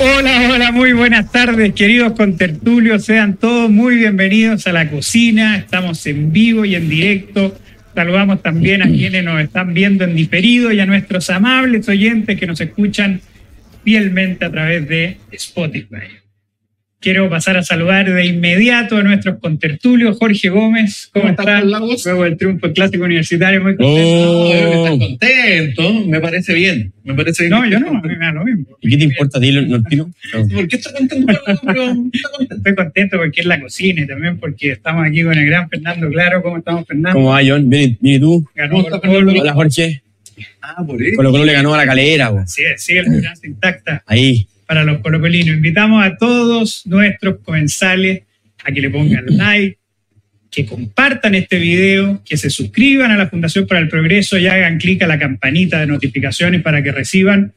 Hola, hola, muy buenas tardes, queridos contertulios. Sean todos muy bienvenidos a la cocina. Estamos en vivo y en directo. Saludamos también a quienes nos están viendo en diferido y a nuestros amables oyentes que nos escuchan fielmente a través de Spotify. Quiero pasar a saludar de inmediato a nuestros contertulios. Jorge Gómez, ¿cómo, ¿Cómo estás? Luego del triunfo del clásico universitario, muy contento. Oh, estás contento, me parece bien. Me parece bien No, que yo no, a mí me da lo mismo. ¿Y qué te importa a ti, Nortino? contento. ¿Por qué estás contento? Estoy contento porque es la cocina y también porque estamos aquí con el gran Fernando Claro. ¿Cómo estamos, Fernando? ¿Cómo va, John? Bien, bien, ¿y tú? Ganó ¿Cómo está? Hola, Jorge. Ah, por eso. Colo Colo le ganó a la calera, bo. Sí, sigue la esperanza intacta Ahí. Para los colocolinos. Invitamos a todos nuestros comensales a que le pongan like, que compartan este video, que se suscriban a la Fundación para el Progreso y hagan clic a la campanita de notificaciones para que reciban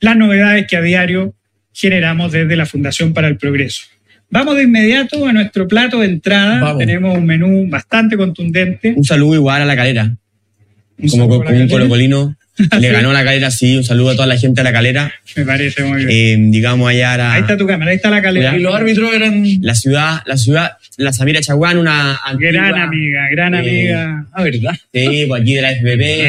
las novedades que a diario generamos desde la Fundación para el Progreso. Vamos de inmediato a nuestro plato de entrada. Vamos. Tenemos un menú bastante contundente. Un saludo igual a la calera. Un Como, un colocolino. Le ganó a la calera, sí. Un saludo a toda la gente de la calera. Me parece muy bien. Eh, digamos allá a ahí está tu cámara, ahí está la calera. Y los árbitros eran. la ciudad, la ciudad, la Samira Chaguán, una antigua- Gran amiga, gran Eh, amiga. Ah, ¿verdad? Sí, pues aquí de la Eh,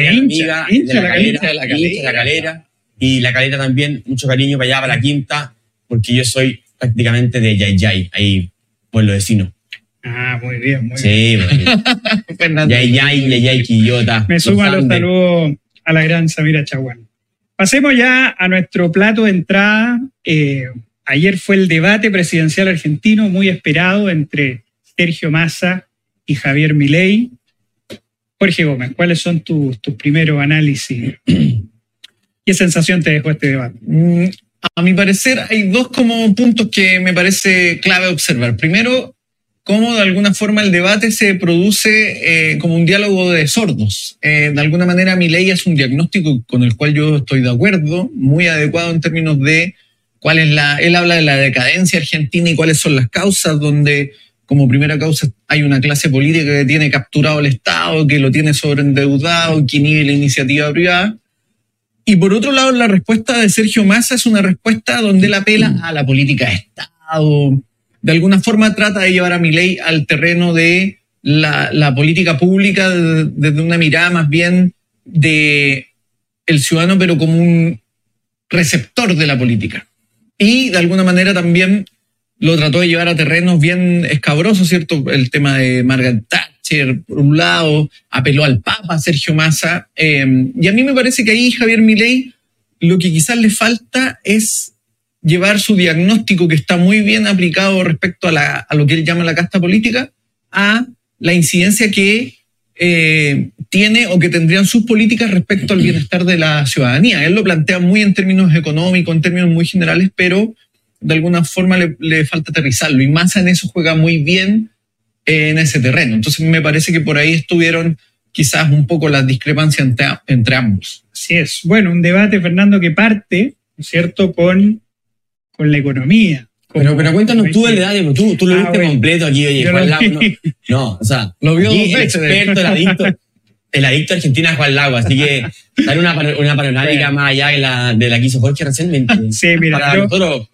gran hincha, amiga, hincha de la la calera, de la calera. hincha de la calera. Y la calera también, mucho cariño para allá, para la quinta, porque yo soy prácticamente de Yay Yay, ahí, pueblo vecino. Ah, muy bien, muy bien. Sí, pues, Fernando. Yay Yay, Yay Yay, Quillota. Me suman los Andes. saludos a la gran Samira Chaguán. Pasemos ya a nuestro plato de entrada. Eh, ayer fue el debate presidencial argentino muy esperado entre Sergio Massa y Javier Milei. Jorge Gómez, ¿cuáles son tus, tus primeros análisis? ¿Qué sensación te dejó este debate? Mm, A mi parecer, hay dos como puntos que me parece clave observar. Primero, cómo de alguna forma el debate se produce eh, como un diálogo de sordos. Eh, de alguna manera, mi ley es un diagnóstico con el cual yo estoy de acuerdo, muy adecuado en términos de cuál es la. Él habla de la decadencia argentina y cuáles son las causas, donde como primera causa hay una clase política que tiene capturado el Estado, que lo tiene sobreendeudado, que inhibe la iniciativa privada. Y por otro lado, la respuesta de Sergio Massa es una respuesta donde él apela a la política de Estado. De alguna forma trata de llevar a Milei al terreno de la, política pública de- desde una mirada más bien de el ciudadano, pero como un receptor de la política. Y de alguna manera también lo trató de llevar a terrenos bien escabrosos, ¿cierto? El tema de Margaret Thatcher, por un lado, apeló al Papa Sergio Massa. eh, y a mí me parece que ahí Javier Milei lo que quizás le falta es llevar su diagnóstico, que está muy bien aplicado respecto a, la- lo que él llama la casta política, a la incidencia que eh, tiene o que tendrían sus políticas respecto al bienestar de la ciudadanía. Él lo plantea muy en términos económicos, en términos muy generales, pero de alguna forma le, falta aterrizarlo. Y Massa en eso juega muy bien eh, en ese terreno. Entonces me parece que por ahí estuvieron quizás un poco las discrepancias entre, entre ambos. Así es. Bueno, un debate, Fernando, que parte, ¿no es cierto?, con, con la economía. Pero, pero cuéntanos tú el debate, pues, tú, tú lo Ah, viste bueno. completo aquí, oye, Yo Juan Lago. No, o sea, Lo vio aquí el de experto, el adicto, el adicto argentino es Juan Lago, así que dar una, una panorámica Bueno. más allá de la, de la que hizo Jorge recién, me- Sí, mira, para yo- nosotros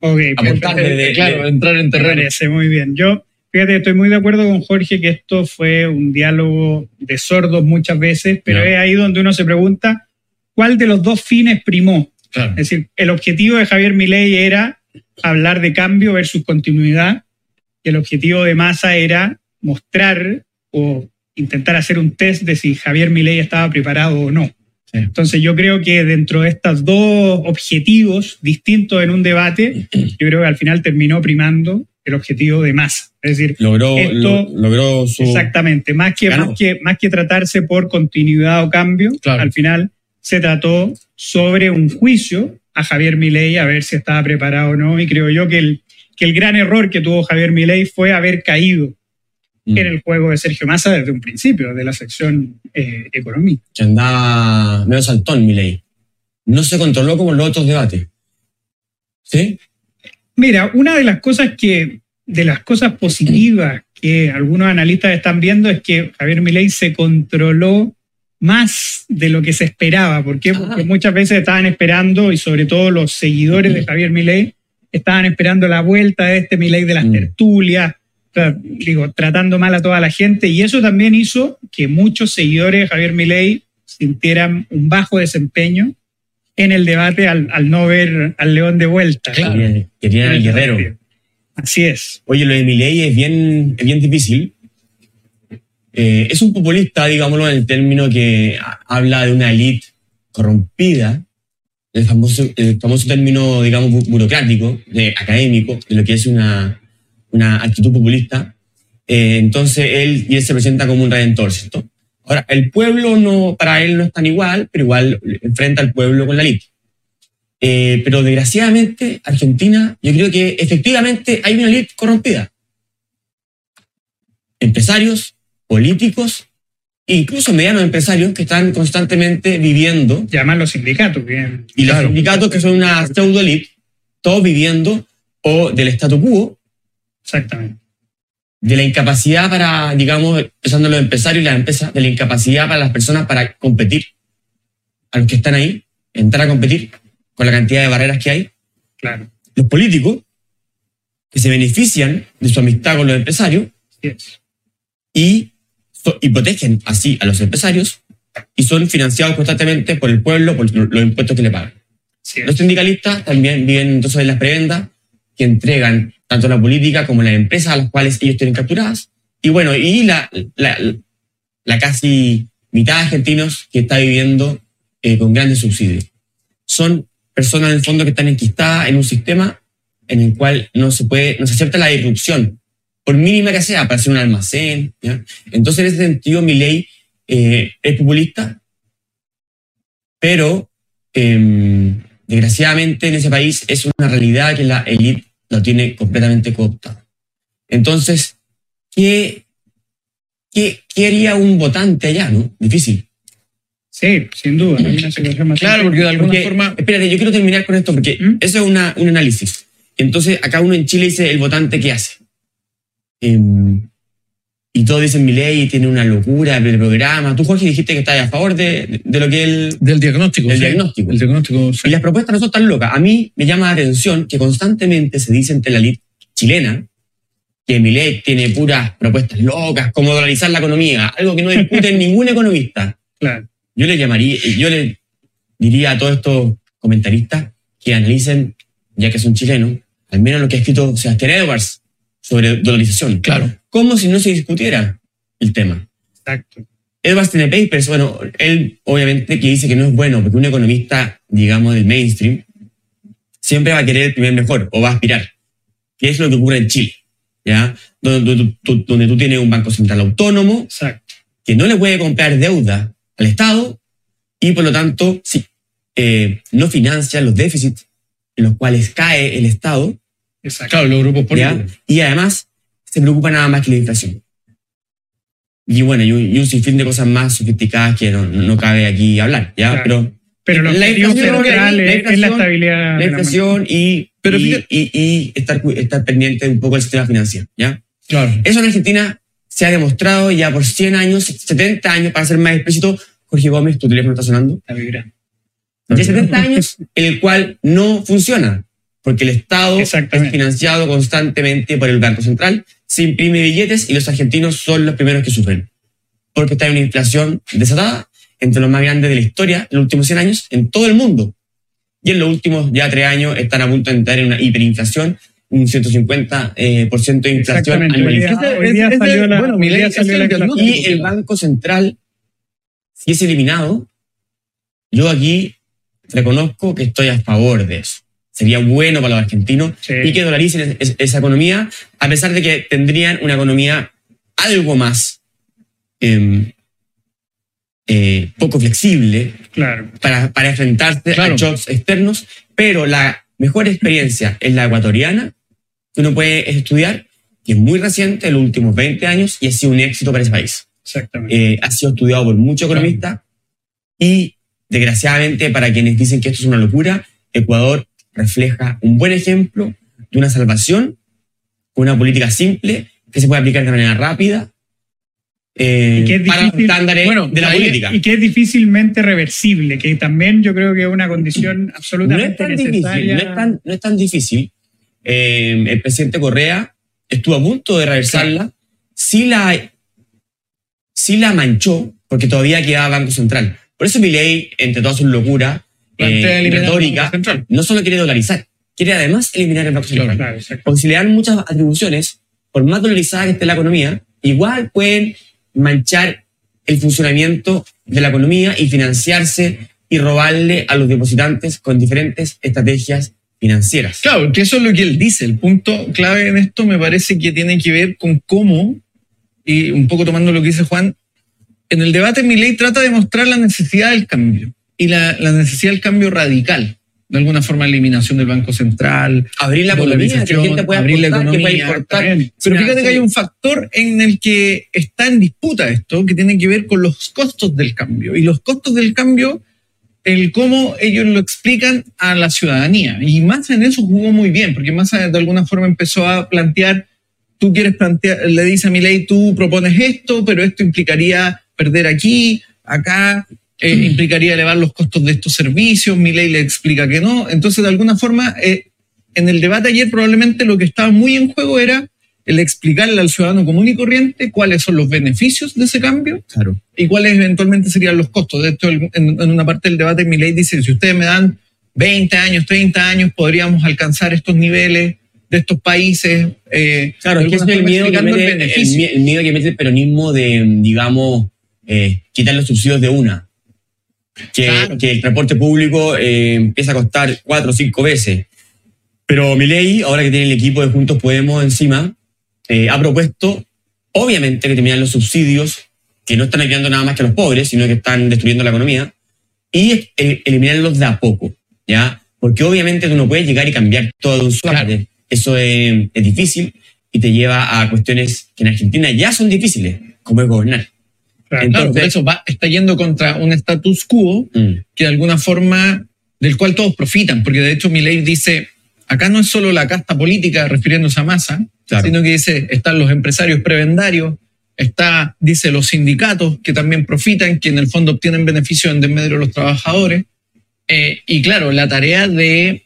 Ok, aportar perfecto. desde, claro, entrar en Me terreno. parece muy bien. Yo, fíjate, estoy muy de acuerdo con Jorge que esto fue un diálogo de sordos muchas veces, pero No. es ahí donde uno se pregunta cuál de los dos fines primó. Claro. Es decir, el objetivo de Javier Milei era hablar de cambio versus continuidad, y el objetivo de Massa era mostrar o intentar hacer un test de si Javier Milei estaba preparado o no. Sí. Entonces yo creo que dentro de estos dos objetivos distintos en un debate, yo creo que al final terminó primando el objetivo de Massa. Es decir, logró, Esto- lo- logró su... Exactamente, más que, más, que, más que tratarse por continuidad o cambio, Claro. al final se trató sobre un juicio a Javier Milei a ver si estaba preparado o no, y creo yo que el, que el gran error que tuvo Javier Milei fue haber caído Mm. en el juego de Sergio Massa desde un principio, de la sección eh, economía. que andaba medio saltón, Milei. No se controló como en los otros debates. ¿Sí? Mira, una de las cosas que, de las cosas positivas que algunos analistas están viendo es que Javier Milei se controló más de lo que se esperaba. ¿Por qué? Porque muchas veces estaban esperando, y sobre todo los seguidores de Javier Milei, estaban esperando la vuelta de este Milei de las Mm. tertulias, tra- digo, tratando mal a toda la gente, y eso también hizo que muchos seguidores de Javier Milei sintieran un bajo desempeño en el debate al, al no ver al León de vuelta. Querían, querían al guerrero. Así es. Oye, lo de Milei es bien, es bien difícil. Eh, es un populista, digámoslo, en el término que ha- habla de una élite corrompida, el famoso, el famoso término, digamos, bu- burocrático, de, académico, de lo que es una, una actitud populista. Eh, entonces él, y él se presenta como un redentor, ¿cierto? Ahora, el pueblo no, para él no es tan igual, pero igual enfrenta al pueblo con la élite. Eh, pero desgraciadamente, Argentina, yo creo que efectivamente hay una élite corrompida. Empresarios, políticos, incluso medianos empresarios que están constantemente viviendo, Llaman los sindicatos. bien. y los sindicatos que son una pseudo élite, todos viviendo o del statu quo, Exactamente. de la incapacidad para, digamos, empezando los empresarios y las empresas, de la incapacidad para las personas para competir, a los que están ahí, entrar a competir con la cantidad de barreras que hay. Claro. Los políticos, que se benefician de su amistad con los empresarios Así es. y, protegen así a los empresarios y son financiados constantemente por el pueblo, por lo- los impuestos que le pagan. Es. Los sindicalistas también viven entonces de las prebendas que entregan tanto la política como las empresas a las cuales ellos tienen capturadas. Y bueno, y la, la, la casi mitad de argentinos que está viviendo eh, con grandes subsidios. Son personas en el fondo que están enquistadas en un sistema en el cual no se puede, no se acepta la disrupción, por mínima que sea, para hacer un almacén. ¿ya? Entonces, en ese sentido, mi ley es populista, pero em, desgraciadamente en ese país es una realidad que la élite lo tiene completamente cooptado. Entonces, ¿qué, qué, qué haría un votante allá? ¿no? Difícil. Sí, sin duda. hay una situación más Claro, porque de alguna Porque, forma. Espérate, yo quiero terminar con esto porque ¿Mm? eso es una, un análisis. Entonces, acá uno en Chile dice el votante qué hace. Em, y todos dicen mi ley tiene una locura del programa. Tú, Jorge, dijiste que estás a favor de, de lo que él. Del diagnóstico. Del sí. diagnóstico. El diagnóstico. sí. Y las propuestas no son tan locas. A mí me llama la atención que constantemente se dice entre la elite chilena que Milei tiene puras propuestas locas, como dolarizar la economía, algo que no discute ningún economista. Claro. Yo le llamaría, yo le diría a todos estos comentaristas que analicen, ya que son chilenos, al menos lo que ha escrito Sebastián Edwards sobre dolarización. Claro. Como si no se discutiera el tema. Exacto. Edwards tiene papers, bueno, él obviamente que dice que no es bueno, porque un economista, digamos, del mainstream, siempre va a querer el primer mejor, o va a aspirar. Que es lo que ocurre en Chile, ¿ya? Donde, donde tú- donde tú tienes un banco central autónomo, Exacto. que no le puede comprar deuda al Estado y por lo tanto sí, eh, no financia los déficits en los cuales cae el Estado Exacto. Claro, los grupos ¿ya? políticos. y además se preocupa nada más que la inflación. Y bueno, y un, y un sinfín de cosas más sofisticadas que no, no cabe aquí hablar, ¿ya? Claro. Pero Pero lo La inflación, central la es, es la inflación, estabilidad. la de la inflación y, Pero y, y- estar, estar pendiente un poco del sistema financiero, ¿ya? Claro. Eso en Argentina se ha demostrado ya por 100 años, 70 años, para ser más explícito. Jorge Gómez, tu teléfono está sonando. está vibrando. De 70 años, en el cual no funciona, porque el Estado es financiado constantemente por el Banco Central, se imprime billetes y los argentinos son los primeros que sufren, porque está en una inflación desatada entre los más grandes de la historia en los últimos 100 años en todo el mundo. Y en los últimos ya tres años están a punto de entrar en una hiperinflación, un 150% eh, por ciento de inflación. Y el Banco Central, si es eliminado, yo aquí reconozco que estoy a favor de eso. Sería bueno para los argentinos Sí. y que dolaricen es- esa economía, a pesar de que tendrían una economía algo más em, eh, poco flexible Claro. para, para enfrentarse Claro. a shocks externos, pero la mejor experiencia es la ecuatoriana, que uno puede estudiar, que es muy reciente, en los últimos 20 años, y ha sido un éxito para ese país Exactamente. eh, ha sido estudiado por muchos economistas y desgraciadamente para quienes dicen que esto es una locura, Ecuador refleja un buen ejemplo de una salvación con una política simple que se puede aplicar de manera rápida eh, Y que es para difícil- estándares bueno, de la política. Y que es difícilmente reversible, que también yo creo que es una condición No es absolutamente tan difícil, necesaria. no es tan, no es tan difícil. Eh, el presidente Correa estuvo a punto de reversarla, sí la, sí la manchó, porque todavía quedaba Banco Central. Por eso Milei, entre todas sus locuras, eh, retórica, no solo quiere dolarizar, quiere además eliminar el Banco Central. Claro. Porque si le dan muchas atribuciones, por más dolarizada que esté la economía, igual pueden manchar el funcionamiento de la economía y financiarse y robarle a los depositantes con diferentes estrategias financieras. Claro, que eso es lo que él dice. El punto clave en esto me parece que tiene que ver con cómo, y un poco tomando lo que dice Juan, en el debate Milei trata de mostrar la necesidad del cambio y la, la necesidad del cambio radical. De alguna forma, eliminación del Banco Central, Abrir la economía, que la gente pueda abrir la que pueda economía, importar. también. Pero fíjate sí. que hay un factor en el que está en disputa esto, que tiene que ver con los costos del cambio. Y los costos del cambio, el cómo ellos lo explican a la ciudadanía. Y Massa en eso jugó muy bien, porque Massa de alguna forma empezó a plantear, tú quieres plantear, le dice a mi ley, tú propones esto, pero esto implicaría perder aquí, acá, eh, implicaría elevar los costos de estos servicios, mi ley le explica que no. Entonces, de alguna forma, eh, en el debate ayer probablemente lo que estaba muy en juego era el explicarle al ciudadano común y corriente cuáles son los beneficios de ese cambio Claro. y cuáles eventualmente serían los costos. De hecho, en, en una parte del debate mi ley dice, si ustedes me dan 20 años, 30 años, podríamos alcanzar estos niveles de estos países. eh, Claro, es que es el miedo, que mete, el, el miedo que mete el peronismo de, digamos, eh, quitar los subsidios de una. Que, Claro. que el transporte público eh, empieza a costar cuatro o cinco veces. Pero Milei, ahora que tiene el equipo de Juntos Podemos encima, eh, ha propuesto, obviamente, que terminan los subsidios, que no están ayudando nada más que a los pobres, sino que están destruyendo la economía, y eh, eliminarlos de a poco, ¿ya? Porque obviamente tú no puedes llegar y cambiar todo de un solo. Claro. Eso es, es difícil y te lleva a cuestiones que en Argentina ya son difíciles, como es gobernar. Claro. Entonces- Claro, por eso va, está yendo contra un status quo Mm. que de alguna forma del cual todos profitan, porque de hecho mi ley dice, acá no es solo la casta política refiriéndose a masa, Claro. sino que dice, están los empresarios prebendarios, está, dice, los sindicatos que también profitan, que en el fondo obtienen beneficios en desmedro de los trabajadores. Eh, y claro, la tarea de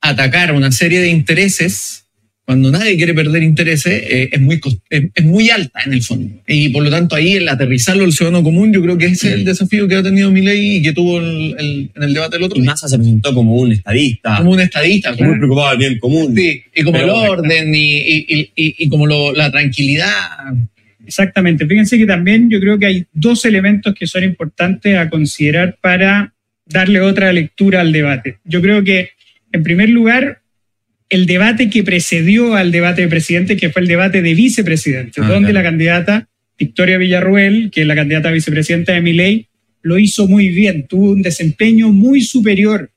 atacar una serie de intereses, cuando nadie quiere perder intereses, eh, es, muy, es, es muy alta en el fondo. Y por lo tanto ahí el aterrizarlo al ciudadano común, yo creo que ese es el desafío que ha tenido mi ley y que tuvo el- el- en el debate el otro Y. Massa se presentó como un estadista, Como un estadista, muy como, preocupado del bien común. sí, y como Pero- el orden y, y- y- y- y como lo- la tranquilidad. Exactamente. Fíjense que también yo creo que hay dos elementos que son importantes a considerar para darle otra lectura al debate. Yo creo que, en primer lugar, el debate que precedió al debate de presidente, que fue el debate de vicepresidente, Ah, donde claro. la candidata Victoria Villarruel, que es la candidata a vicepresidenta de Miley, lo hizo muy bien, tuvo un desempeño muy superior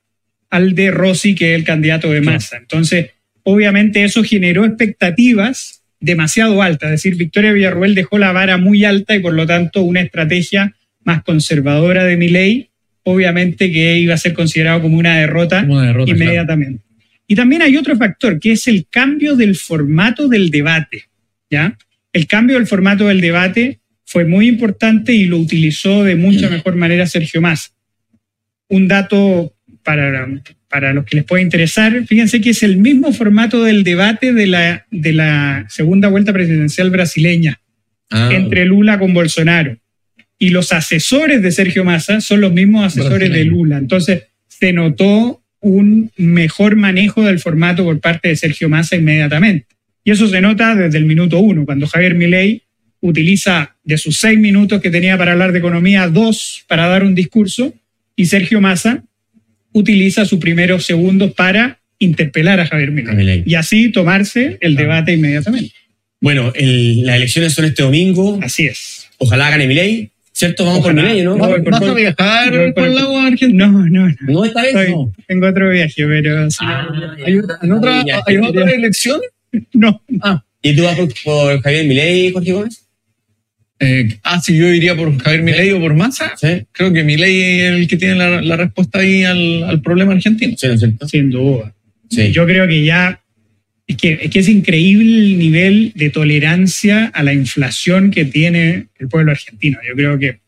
al de Rossi, que es el candidato de Massa. Entonces, obviamente eso generó expectativas demasiado altas, es decir, Victoria Villarruel dejó la vara muy alta y por lo tanto una estrategia más conservadora de Milei, obviamente que iba a ser considerado como una derrota Como una derrota, claro. Y también hay otro factor, que es el cambio del formato del debate. ¿ya? El cambio del formato del debate fue muy importante y lo utilizó de mucha mejor manera Sergio Massa. Un dato para, para los que les pueda interesar, fíjense que es el mismo formato del debate de la, de la segunda vuelta presidencial brasileña Ah, entre Lula con Bolsonaro. Y los asesores de Sergio Massa son los mismos asesores de. Lula. Entonces, se notó un mejor manejo del formato por parte de Sergio Massa inmediatamente. Y eso se nota desde el minuto uno, cuando Javier Milei utiliza de sus seis minutos que tenía para hablar de economía, dos para dar un discurso, y Sergio Massa utiliza sus primeros segundos para interpelar a Javier Milei. Y así tomarse el debate inmediatamente. Bueno, el- las elecciones son este domingo. Así es. Ojalá gane Milei. ¿Cierto? Vamos Ojalá. por Milei, ¿no? ¿Vas a viajar por- por el lago argentino? No, no, no. No, esta vez Estoy- no. Tengo otro viaje, pero sí. Ah, ¿Hay, otra, ya. ¿Hay otra elección? no. Ah, ¿Y tú vas por, por Javier Milei, Jorge Gómez? eh, ah, si yo iría por Javier Milei o por Massa, Sí. creo que Milei es el que tiene la, la respuesta ahí al, al problema argentino. Sí, ¿no es cierto? Sin duda. Sí. Yo creo que ya Es que, es que es increíble el nivel de tolerancia a la inflación que tiene el pueblo argentino. Yo creo que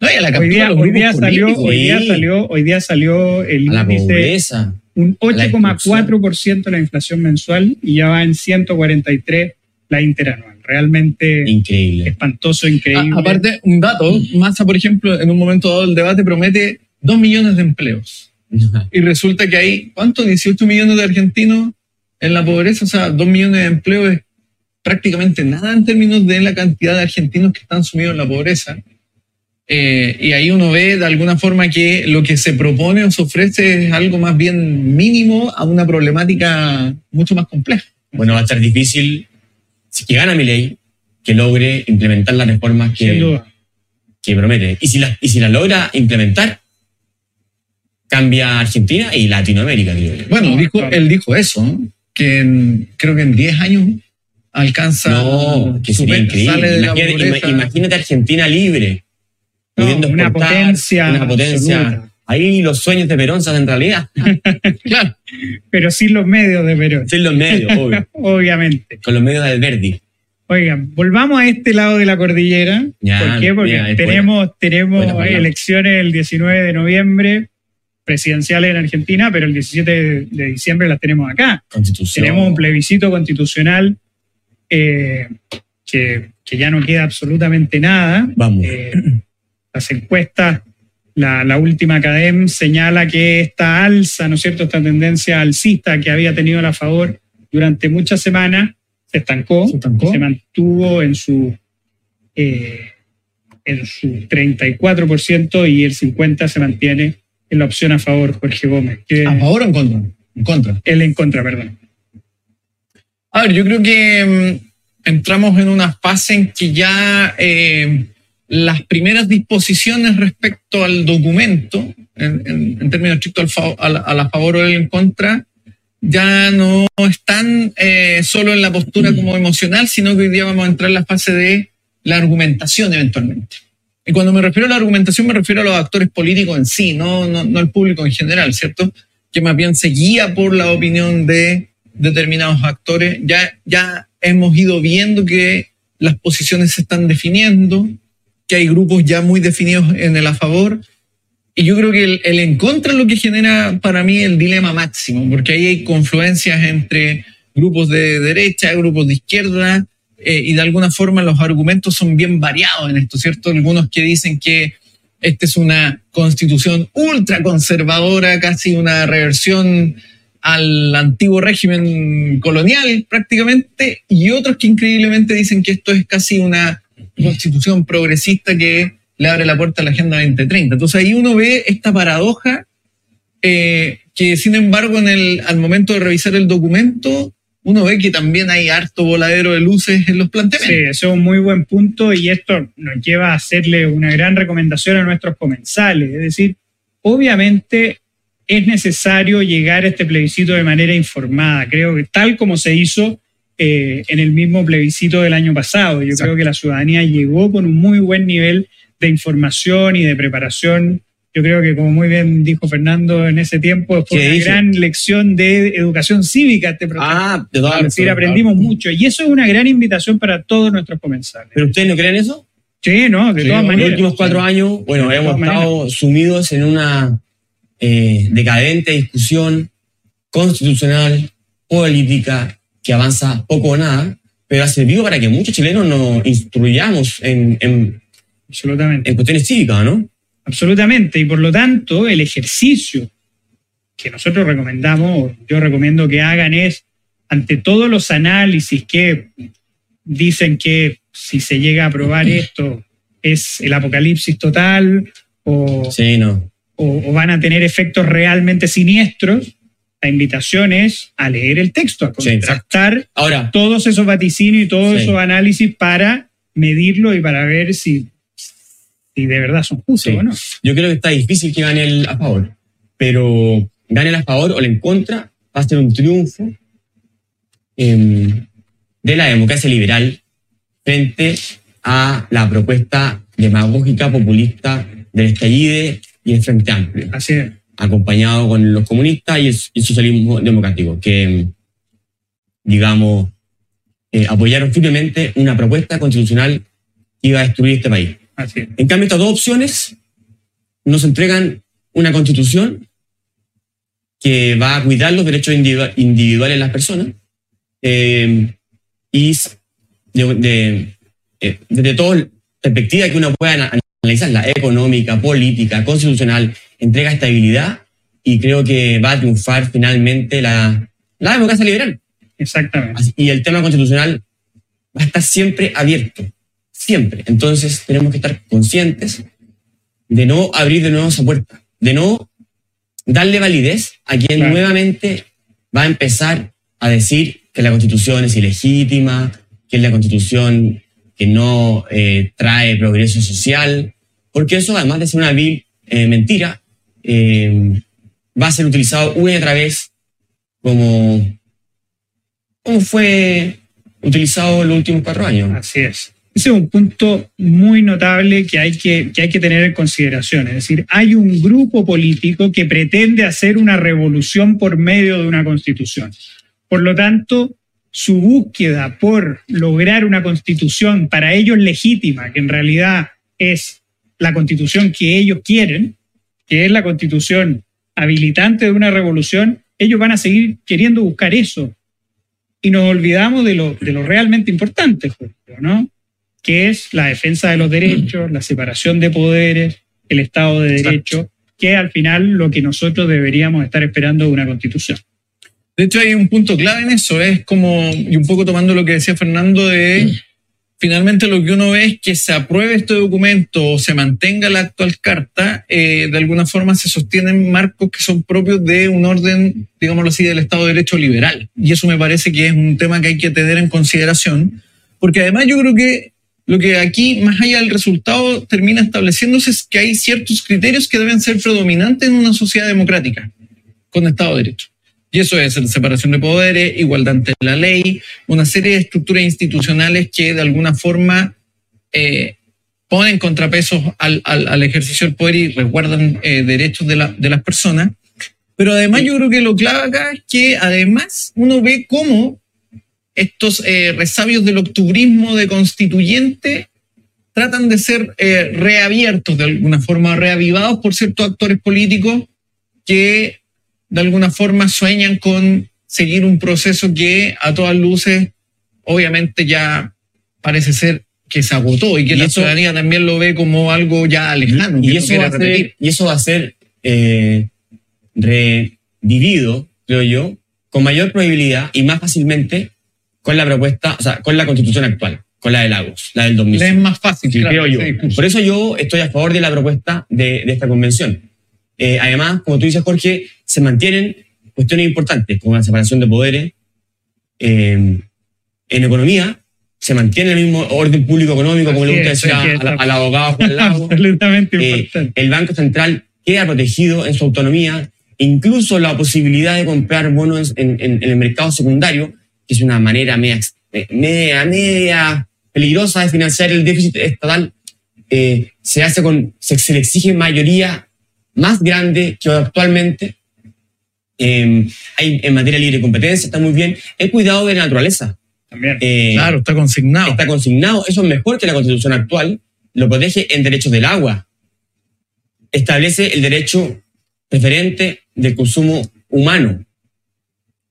No, y a la hoy día, hoy, día salió, hoy, día salió, hoy día salió el A la índice pobreza. un a la 8,4% la inflación mensual y ya va en 143 la interanual. Realmente Increíble. espantoso, increíble. A- aparte, un dato, Massa, por ejemplo, en un momento dado del debate promete 2 millones de empleos. Y resulta que hay, ¿cuánto? 18 millones de argentinos en la pobreza, o sea, 2 millones de empleos es prácticamente nada en términos de la cantidad de argentinos que están sumidos en la pobreza. Eh, y ahí uno ve de alguna forma que lo que se propone o se ofrece es algo más bien mínimo a una problemática mucho más compleja. Bueno, va a estar difícil, si que gana mi ley, que logre implementar las reformas que, que promete. Y si las y si la logra implementar, cambia Argentina y Latinoamérica, creo yo. Bueno, No, dijo, él dijo eso, ¿no? Que en- creo que en 10 años alcanza, No, que sería increíble. sale de la Imagínate, ima- imagínate Argentina libre, No, una exportar, potencia una potencia. absoluta. Ahí los sueños de Perón se hacen realidad. Claro, Pero sin los medios de Perón, Sin los medios, obvio. obviamente. Con los medios de Alberti. Oigan, volvamos a este lado de la cordillera. Ya, ¿Por qué? Porque tenemos, tenemos Buena elecciones el 19 de noviembre, presidenciales en Argentina, pero el 17 de, de diciembre las tenemos acá. Tenemos un plebiscito constitucional eh, que, que ya no queda absolutamente nada. Vamos. Eh, las encuestas, la, la última CADEM señala que esta alza, ¿no es cierto?, esta tendencia alcista que había tenido a favor durante muchas semanas, se estancó, Se estancó. se mantuvo en su, eh, en su 34% y el 50% se mantiene en la opción a favor, Jorge Gómez. Que, ¿a favor o en contra? En contra. él en contra, perdón. A ver, yo creo que mm, entramos en una fase en que ya eh, las primeras disposiciones respecto al documento, en, en- en términos estrictos a, la, a la favor o en contra, ya no están eh, solo en la postura como emocional, sino que hoy día vamos a entrar en la fase de la argumentación eventualmente. Y cuando me refiero a la argumentación me refiero a los actores políticos en sí, no, no, no al público en general, ¿cierto? Que más bien se guía por la opinión de determinados actores. Ya, ya hemos ido viendo que las posiciones se están definiendo, que hay grupos ya muy definidos en el a favor. Y yo creo que el, el en contra es lo que genera para mí el dilema máximo, porque ahí hay confluencias entre grupos de derecha, grupos de izquierda, eh, y de alguna forma los argumentos son bien variados en esto, ¿cierto? Algunos que dicen que esta es una constitución ultra conservadora, casi una reversión al antiguo régimen colonial prácticamente, y otros que increíblemente dicen que esto es casi una constitución progresista que le abre la puerta a la Agenda 2030. Entonces ahí uno ve esta paradoja eh, que sin embargo en el, al momento de revisar el documento uno ve que también hay harto voladero de luces en los Sí, planteamientos. eso es un muy buen punto y esto nos lleva a hacerle una gran recomendación a nuestros comensales. Es decir, obviamente es necesario llegar a este plebiscito de manera informada. Creo que tal como se hizo eh, en el mismo plebiscito del año pasado, yo Exacto. creo que la ciudadanía llegó con un muy buen nivel de información y de preparación. Yo creo que, como muy bien dijo Fernando en ese tiempo, fue ¿Qué una dijo? gran lección de educación cívica este proceso. Ah, de todas Es decir, aprendimos mucho y eso es una gran invitación para todos nuestros comensales. ¿Pero ustedes no creen eso? Sí, no, de Sí, todas los Los maneras. últimos cuatro años, bueno, hemos estado sumidos en una eh, decadente discusión constitucional, política, que avanza poco o nada, pero ha servido para que muchos chilenos nos instruyamos en, en, Absolutamente. en cuestiones cívicas, ¿no? Absolutamente. Y por lo tanto, el ejercicio que nosotros recomendamos, o yo recomiendo que hagan es, ante todos los análisis que dicen que si se llega a aprobar esto es el apocalipsis total o, Sí, no. o- o van a tener efectos realmente siniestros, la invitación es a leer el texto, a Sí, contrastar Ahora, todos esos vaticinios y todos Sí. esos análisis para medirlo y para ver si, si de verdad son justos Sí. o no. yo creo que está difícil que gane el a favor, pero gane el a favor o el en contra va a ser un triunfo em, de la democracia liberal frente a la propuesta demagógica populista del estallido y el Frente Amplio, Así es. acompañado con los comunistas y el, socialismo democrático, que digamos, eh, apoyaron firmemente una propuesta constitucional que iba a destruir este país. Así es. En cambio, estas dos opciones nos entregan una constitución que va a cuidar los derechos individua- individuales de las personas eh, y s- de- de- eh, desde toda perspectiva que uno pueda ana- analizar, la económica, política, constitucional, entrega estabilidad y creo que va a triunfar finalmente la, la democracia liberal. Exactamente. Y el tema constitucional va a estar siempre abierto, siempre. Entonces tenemos que estar conscientes de no abrir de nuevo esa puerta, de no darle validez a quien Claro. nuevamente va a empezar a decir que la constitución es ilegítima, que es la constitución que no eh, trae progreso social, porque eso además de ser una vil eh, mentira, eh, va a ser utilizado una y otra vez como cómo fue utilizado en los últimos cuatro años. Así es. Ese es un punto muy notable que hay que, que hay que tener en consideración. Es decir, hay un grupo político que pretende hacer una revolución por medio de una constitución. Por lo tanto, su búsqueda por lograr una constitución para ellos legítima, que en realidad es la constitución que ellos quieren, que es la constitución habilitante de una revolución, ellos van a seguir queriendo buscar eso. Y nos olvidamos de lo, de lo realmente importante, ¿no? Que es la defensa de los derechos, la separación de poderes, el Estado de Derecho, que al final lo que nosotros deberíamos estar esperando de una constitución. De hecho, hay un punto clave en eso. Es como, y un poco tomando lo que decía Fernando, de finalmente lo que uno ve es que se apruebe este documento o se mantenga la actual carta, eh, de alguna forma se sostienen marcos que son propios de un orden, digámoslo así, del Estado de Derecho liberal. Y eso me parece que es un tema que hay que tener en consideración, porque además yo creo que lo que aquí, más allá del resultado, termina estableciéndose es que hay ciertos criterios que deben ser predominantes en una sociedad democrática, con Estado de Derecho. Y eso es la separación de poderes, igualdad ante la ley, una serie de estructuras institucionales que de alguna forma eh, ponen contrapesos al, al, al, ejercicio del poder y resguardan eh, derechos de, la, de, las personas. Pero además yo creo que lo clave acá es que además uno ve cómo estos eh, resabios del octubrismo de constituyente tratan de ser eh, reabiertos de alguna forma, reavivados por ciertos actores políticos que de alguna forma sueñan con seguir un proceso que a todas luces obviamente ya parece ser que se agotó y que Y la eso- ciudadanía también lo ve como algo ya lejano. y, no eso quiere va a ser, y eso va a ser eh, revivido, creo yo, con mayor probabilidad y más fácilmente con la propuesta, o sea, con la constitución actual, con la de Lagos, la del Le 2005. es más fácil, Sí, claro, creo yo. Por eso yo estoy a favor de la propuesta de, de esta convención. Eh, además, como tú dices, Jorge, se mantienen cuestiones importantes como la separación de poderes. Eh, en economía se mantiene el mismo orden público económico, como Así le gusta decir al, al abogado Juan Lago. Absolutamente Eh, importante. el Banco Central queda protegido en su autonomía, incluso la posibilidad de comprar bonos en, en- en el mercado secundario, que es una manera media, eh, media, media peligrosa de financiar el déficit estatal, eh, se hace con, se, se le exige mayoría más grande que actualmente. Eh, hay, en materia de libre competencia está muy bien. El cuidado de la naturaleza. También. eh, Claro, está consignado. está consignado. Eso es mejor que la constitución actual. Lo protege en derechos del agua. Establece el derecho preferente del consumo humano.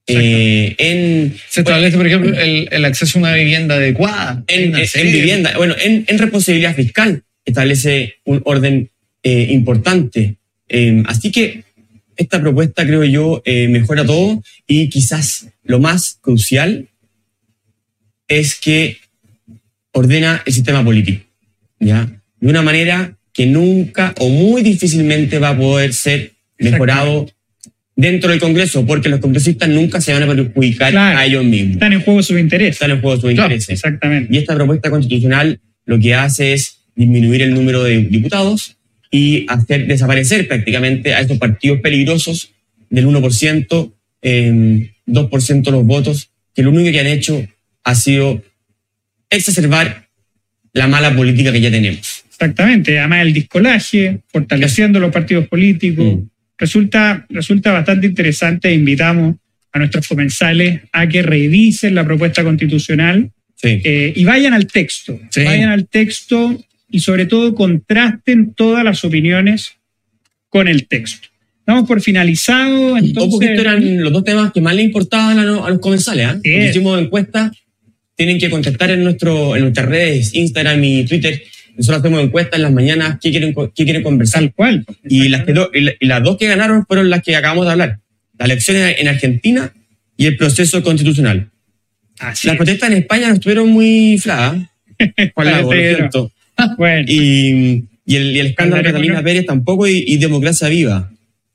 Eh, en, Se establece, por ejemplo, el, el acceso a una vivienda adecuada. en, vivienda, bueno, en, responsabilidad fiscal establece un orden eh, importante. Eh, así que esta propuesta, creo yo, eh, mejora todo y quizás lo más crucial es que ordena el sistema político, ¿ya? De una manera que nunca o muy difícilmente va a poder ser mejorado dentro del Congreso, porque los congresistas nunca se van a perjudicar Claro. a ellos mismos. Están en juego sus intereses. Están en juego sus Claro, intereses. Exactamente. Y esta propuesta constitucional lo que hace es disminuir el número de diputados y hacer desaparecer prácticamente a estos partidos peligrosos del 1%, eh, 2% los votos, que lo único que han hecho ha sido exacerbar la mala política que ya tenemos. Exactamente. Además, el discolaje, fortaleciendo los partidos políticos. Mm. Resulta, resulta bastante interesante. Invitamos a nuestros comensales a que revisen la propuesta constitucional Sí. eh, y vayan al texto, Sí. vayan al texto y sobre todo contrasten todas las opiniones con el texto. Damos por finalizado, entonces. estos eran los dos temas que más le importaban a, lo- a los comensales. ¿ah? Hicimos encuestas, tienen que contestar en, nuestro, en nuestras redes, Instagram y Twitter. Nosotros hacemos encuestas en las mañanas, qué quieren, qué quieren conversar. Tal cual. Y las, que do- y la- y las dos que ganaron fueron las que acabamos de hablar. La elección en en Argentina y el proceso constitucional. Así Las es. protestas en España no estuvieron muy fladas. Juan Lago, lo Parece que no. siento. Bueno, Y, y el, y el escándalo de Catalina. Pérez tampoco y, y democracia viva.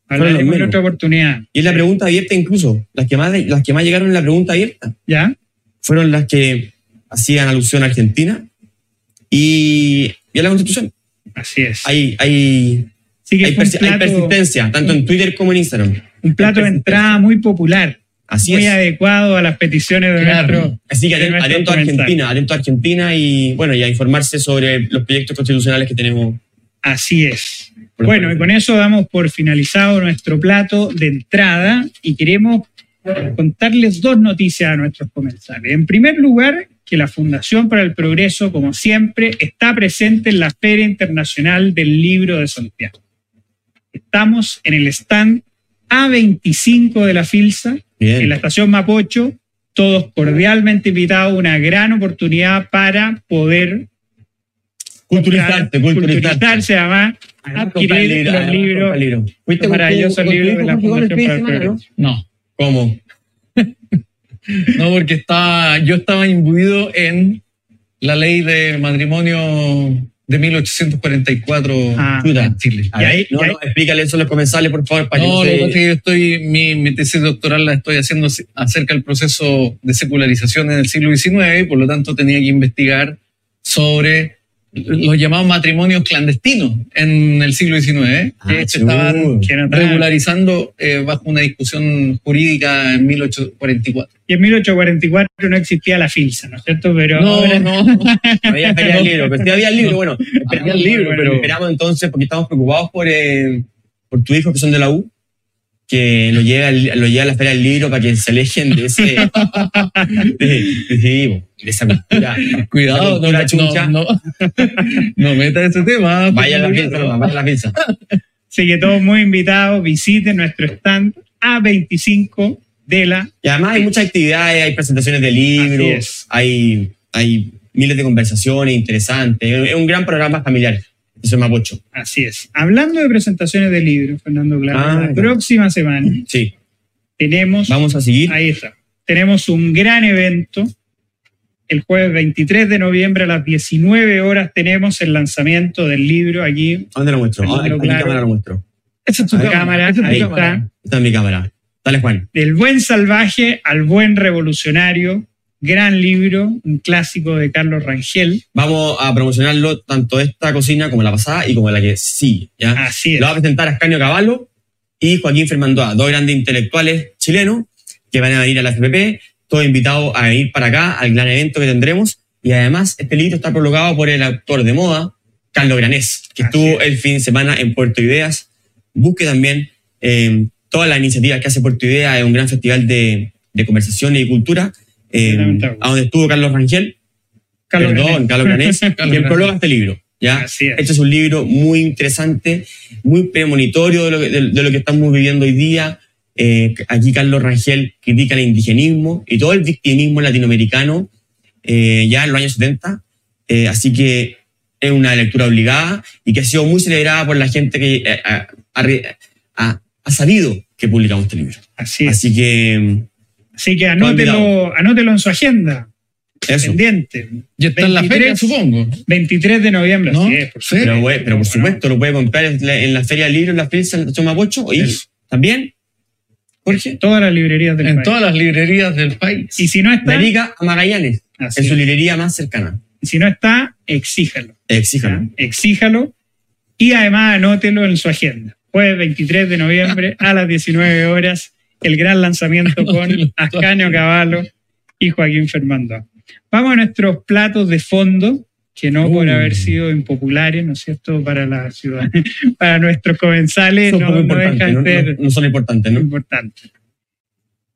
hablaremos en otra oportunidad. Y es la pregunta abierta incluso. Las que más, las que más llegaron en la pregunta abierta ¿Ya? fueron las que hacían alusión a Argentina y, y a la Constitución. Así es. Hay, hay, Así que hay, persi- hay plato, persistencia, tanto en Twitter como en Instagram. un plato de entrada muy popular, Así muy es. adecuado a las peticiones de Claro. nuestro. Así que atento a. Argentina, atento a Argentina y bueno, y a informarse sobre los proyectos constitucionales que tenemos. Así es. Bueno, y con eso damos por finalizado nuestro plato de entrada y queremos contarles dos noticias a nuestros comensales. En primer lugar, que la Fundación para el Progreso, como siempre, está presente en la Feria Internacional del Libro de Santiago. Estamos en el stand A25 de la FILSA, en la estación Mapocho, todos cordialmente invitados, una gran oportunidad para poder Culturizarte, culturizarte. culturizarse, además, adquirir los libros ¿Fuiste con maravillosos libros de la Fundación para el Progreso. No, ¿Cómo? No, porque estaba, yo estaba imbuido en la ley de matrimonio de 1844 Ah. En Chile. Y ahí- no, y ahí- no, explícale eso a los comensales, por favor, para que No, no que pasa es que yo estoy, mi, mi tesis doctoral la estoy haciendo acerca del proceso de secularización en el siglo XIX y por lo tanto tenía que investigar sobre los llamados matrimonios clandestinos en el siglo XIX, Ah, que se estaban no regularizando eh, bajo una discusión jurídica en 1844. Y en 1844 no existía la FILSA, ¿no es cierto? Pero No, ahora- no, Había feria del libro, pero sí había el libro, bueno, había el libro, pero esperamos entonces, porque estamos preocupados por, eh, por tus hijos que son de la U, que lo lleve, al- lo lleve a la feria del libro para que se alejen de ese. de, de- de esa cultura. cuidado, no, La no, chucha. no, no meta ese tema. Vaya a la porque- pinza, nomás, vaya a la pinza. Así que todos muy invitados, visiten nuestro stand A25 de la Y además hay muchas actividades, hay presentaciones de libros, hay, hay miles de conversaciones interesantes. Es un gran programa familiar. Eso es Mapocho. Así es. Hablando de presentaciones de libros, Fernando Claro, Ah, la próxima semana Sí. tenemos, Vamos a seguir. ahí está, tenemos un gran evento. El jueves 23 de noviembre a las 19 horas tenemos el lanzamiento del libro aquí. ¿A ¿Dónde lo muestro? Ah, en mi Claro. cámara lo muestro. Esa es tu cámara, cámara, esa es tu ahí cámara. está. Esta es mi cámara. Dale, Juan. Del buen salvaje al buen revolucionario. Gran libro, un clásico de Carlos Rangel. Vamos a promocionarlo tanto esta cocina como la pasada y como la que sí. ¿ya? Así es. Lo va a presentar Ascanio Caballo y Joaquín Fermandoa, dos grandes intelectuales chilenos que van a venir a la FPP, todos invitados a venir para acá al gran evento que tendremos. Y además, este libro está prologado por el autor de moda, Carlos Granés, que Así estuvo es. el fin de semana en Puerto Ideas. Busque también eh, todas las iniciativas que hace Puerto Ideas, es un gran festival de, de conversación y cultura, eh, a donde estuvo Carlos Rangel, Carlos perdón, Granés. Carlos Granés, quien prologa este libro. ¿ya? Así es. Este es un libro muy interesante, muy premonitorio de lo que, de, de lo que estamos viviendo hoy día. Eh, aquí Carlos Rangel critica el indigenismo y todo el victimismo latinoamericano eh, ya en los años 70. Eh, así que es una lectura obligada y que ha sido muy celebrada por la gente que ha, ha- ha- ha sabido que publicamos este libro. Así es. Así que Así que anótelo, anótelo en su agenda. eso. Pendiente. Y está en la 23. feria, supongo. 23 de noviembre. ¿No? así es, por Sí. Pero, bueno, pero por supuesto, lo puede comprar en la, en la Feria del Libro, en la Feria de Mapocho, y Eso. también, Jorge, Todas las librerías del En país. todas las librerías del país. Y si no está, Arica a Magallanes, así en su librería más cercana. Y si no está, exíjalo. Exíjalo. Exíjalo. Y además anótelo en su agenda. Jueves 23 de noviembre a las 19 horas, el gran lanzamiento con. Ascanio Caballo y Joaquín Fernando. Vamos a nuestros platos de fondo, que no por Uh. haber sido impopulares, ¿no es cierto?, para la ciudad, para nuestros comensales, no, no dejan no, ser no- son importantes, ¿no? importantes.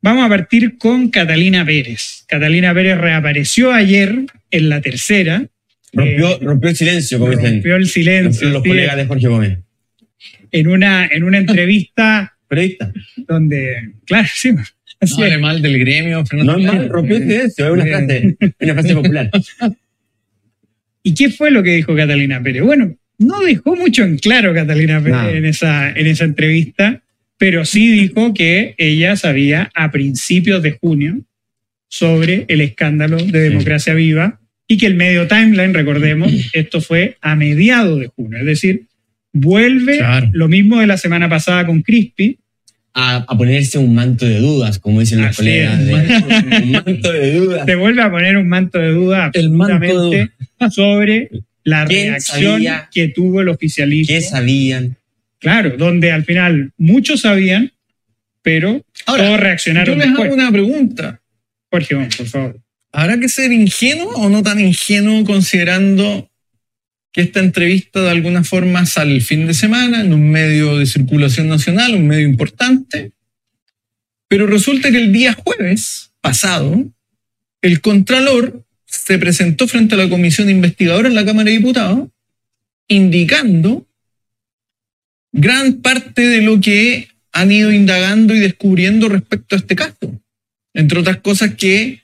Vamos a partir con Catalina Pérez. Catalina Pérez reapareció ayer en la tercera. Rompió, Eh, rompió el silencio, como dicen rompió el silencio. los sí, colegas de Jorge Gómez. en, una, en una entrevista Periodista. donde, claro, sí, así No es. mal del gremio, Fernando. No es mal, rompió silencio, es una frase, una frase popular. ¿Y qué fue lo que dijo Catalina Pérez? Bueno, no dejó mucho en claro Catalina Pérez en esa, en esa entrevista, pero sí dijo que ella sabía a principios de junio sobre el escándalo de Democracia Viva y que el medio timeline, recordemos, esto fue a mediados de junio, es decir, vuelve Claro. lo mismo de la semana pasada con Crispy, A, a ponerse un manto de dudas, como dicen los Así colegas. es, un manto de dudas. se vuelve a poner un manto de duda El manto de absolutamente sobre la ¿Quién reacción sabía? que tuvo el oficialismo. ¿Qué sabían? Claro, donde al final muchos sabían, pero Ahora, todos yo reaccionaron les hago una pregunta. Jorge, por favor. ¿Habrá que ser ingenuo o no tan ingenuo considerando que esta entrevista de alguna forma sale el fin de semana en un medio de circulación nacional, un medio importante? Pero resulta que el día jueves pasado, el Contralor se presentó frente a la comisión investigadora en la Cámara de Diputados, indicando gran parte de lo que han ido indagando y descubriendo respecto a este caso. Entre otras cosas que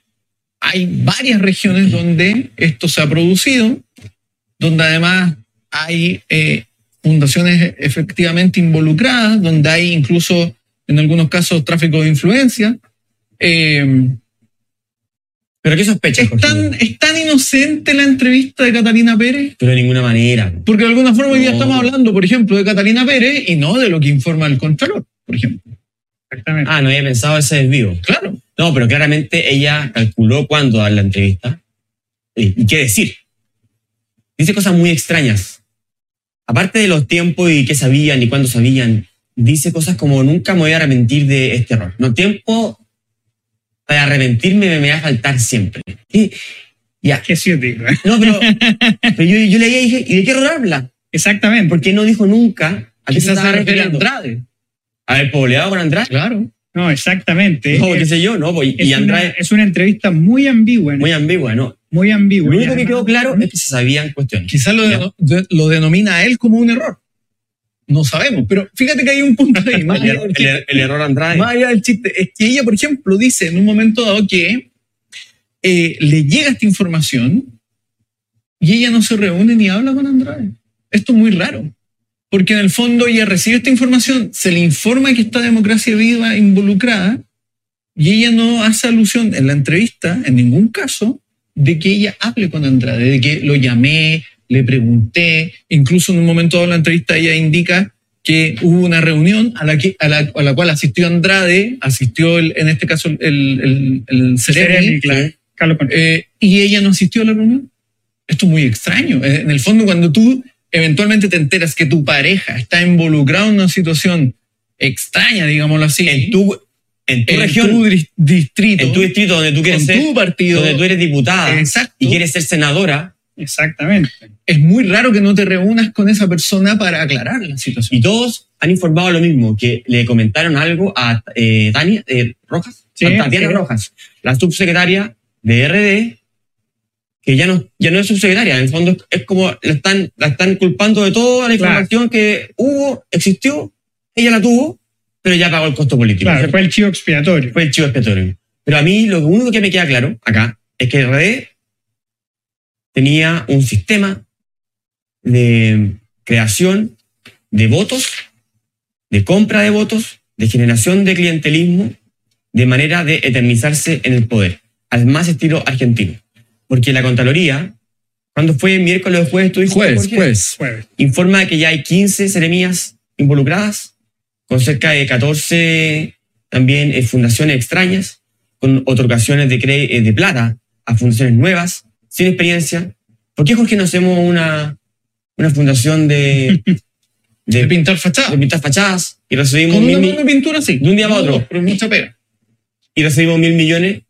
hay varias regiones donde esto se ha producido, donde además hay eh, fundaciones efectivamente involucradas, donde hay incluso en algunos casos tráfico de influencia. Eh, ¿Pero qué sospechas, ¿es, tan, ¿Es tan inocente la entrevista de Catalina Pérez? Pero de ninguna manera. Porque de alguna forma hoy día No. estamos hablando, por ejemplo, de Catalina Pérez y no de lo que informa el Contralor, por ejemplo. Exactamente. Ah, no había pensado ese desvío. Claro. No, pero claramente ella calculó cuándo dar la entrevista y, y qué decir. Dice cosas muy extrañas. Aparte de los tiempos y qué sabían y cuándo sabían, dice cosas como nunca me voy a arrepentir de este error. No, tiempo para arrepentirme me va a faltar siempre. Y, ya. Qué ciútico, ¿eh? No, pero, pero yo, yo leía y dije, ¿y de qué error habla? Exactamente. Porque no dijo nunca a qué se estaba se refiere a refiriendo. Andrade. ¿Haber pobleado con Andrade? Claro. No, exactamente. No, qué es, sé yo, no. pues, es y una, Andrade, es una entrevista muy ambigua. ¿no? muy ambigua, ¿no? Muy ambigua. Lo Y único que quedó claro es que se sabían cuestiones. Quizás lo, denomina a él como un error. No sabemos, pero fíjate que hay un punto ahí. Más El, allá er- del el chiste. er- el error Andrade. Más allá del chiste, es que ella, por ejemplo, dice en un momento dado que eh, le llega esta información y ella no se reúne ni habla con Andrade. Esto es muy raro, porque en el fondo ella recibe esta información, se le informa que está democracia viva involucrada y ella no hace alusión en la entrevista, en ningún caso, de que ella hable con Andrade, de que lo llamé, le pregunté, incluso en un momento dado de la entrevista ella indica que hubo una reunión a la, que, a la, a la cual asistió Andrade, asistió el- en este caso el, el, el Ceremi, Ceremi, claro. Eh, y ella no asistió a la reunión. Esto es muy extraño. Eh, En el fondo, cuando tú eventualmente te enteras que tu pareja está involucrada en una situación extraña, digámoslo así, En tu, en tu en región, tu distrito, en tu distrito donde tú quieres con ser, tu partido, donde tú eres diputada exacto, y quieres ser senadora, Exactamente. es muy raro que no te reúnas con esa persona para aclarar la situación. y todos han informado lo mismo, que le comentaron algo a eh, Tania eh, Rojas, Sí, a Tatiana sí. Rojas, la subsecretaria de RD, que ya no, ya no es subsecretaria, en el fondo es, como la están, la están culpando de toda la Claro. información que hubo, existió, ella la tuvo, pero ya pagó el costo político. Claro, fue el chivo expiatorio. fue el chivo expiatorio. Pero a mí lo único que me queda claro acá es que RD tenía un sistema de creación de votos, de compra de votos, de generación de clientelismo, de manera de eternizarse en el poder, al más estilo argentino. Porque la Contraloría, cuando fue miércoles o jueves, tú dijiste, juez. Jueves. informa que ya hay 15 seremías involucradas, con cerca de 14 también eh, fundaciones extrañas, con otorgaciones de, eh, de plata a fundaciones nuevas, sin experiencia. ¿Por qué, Jorge, no hacemos una, una fundación de, De de, pintar fachada. de pintar fachadas y recibimos, Con mil, una mi- mano de pintura, sí. de un día para otro. Pero mucha pega. y recibimos mil millones?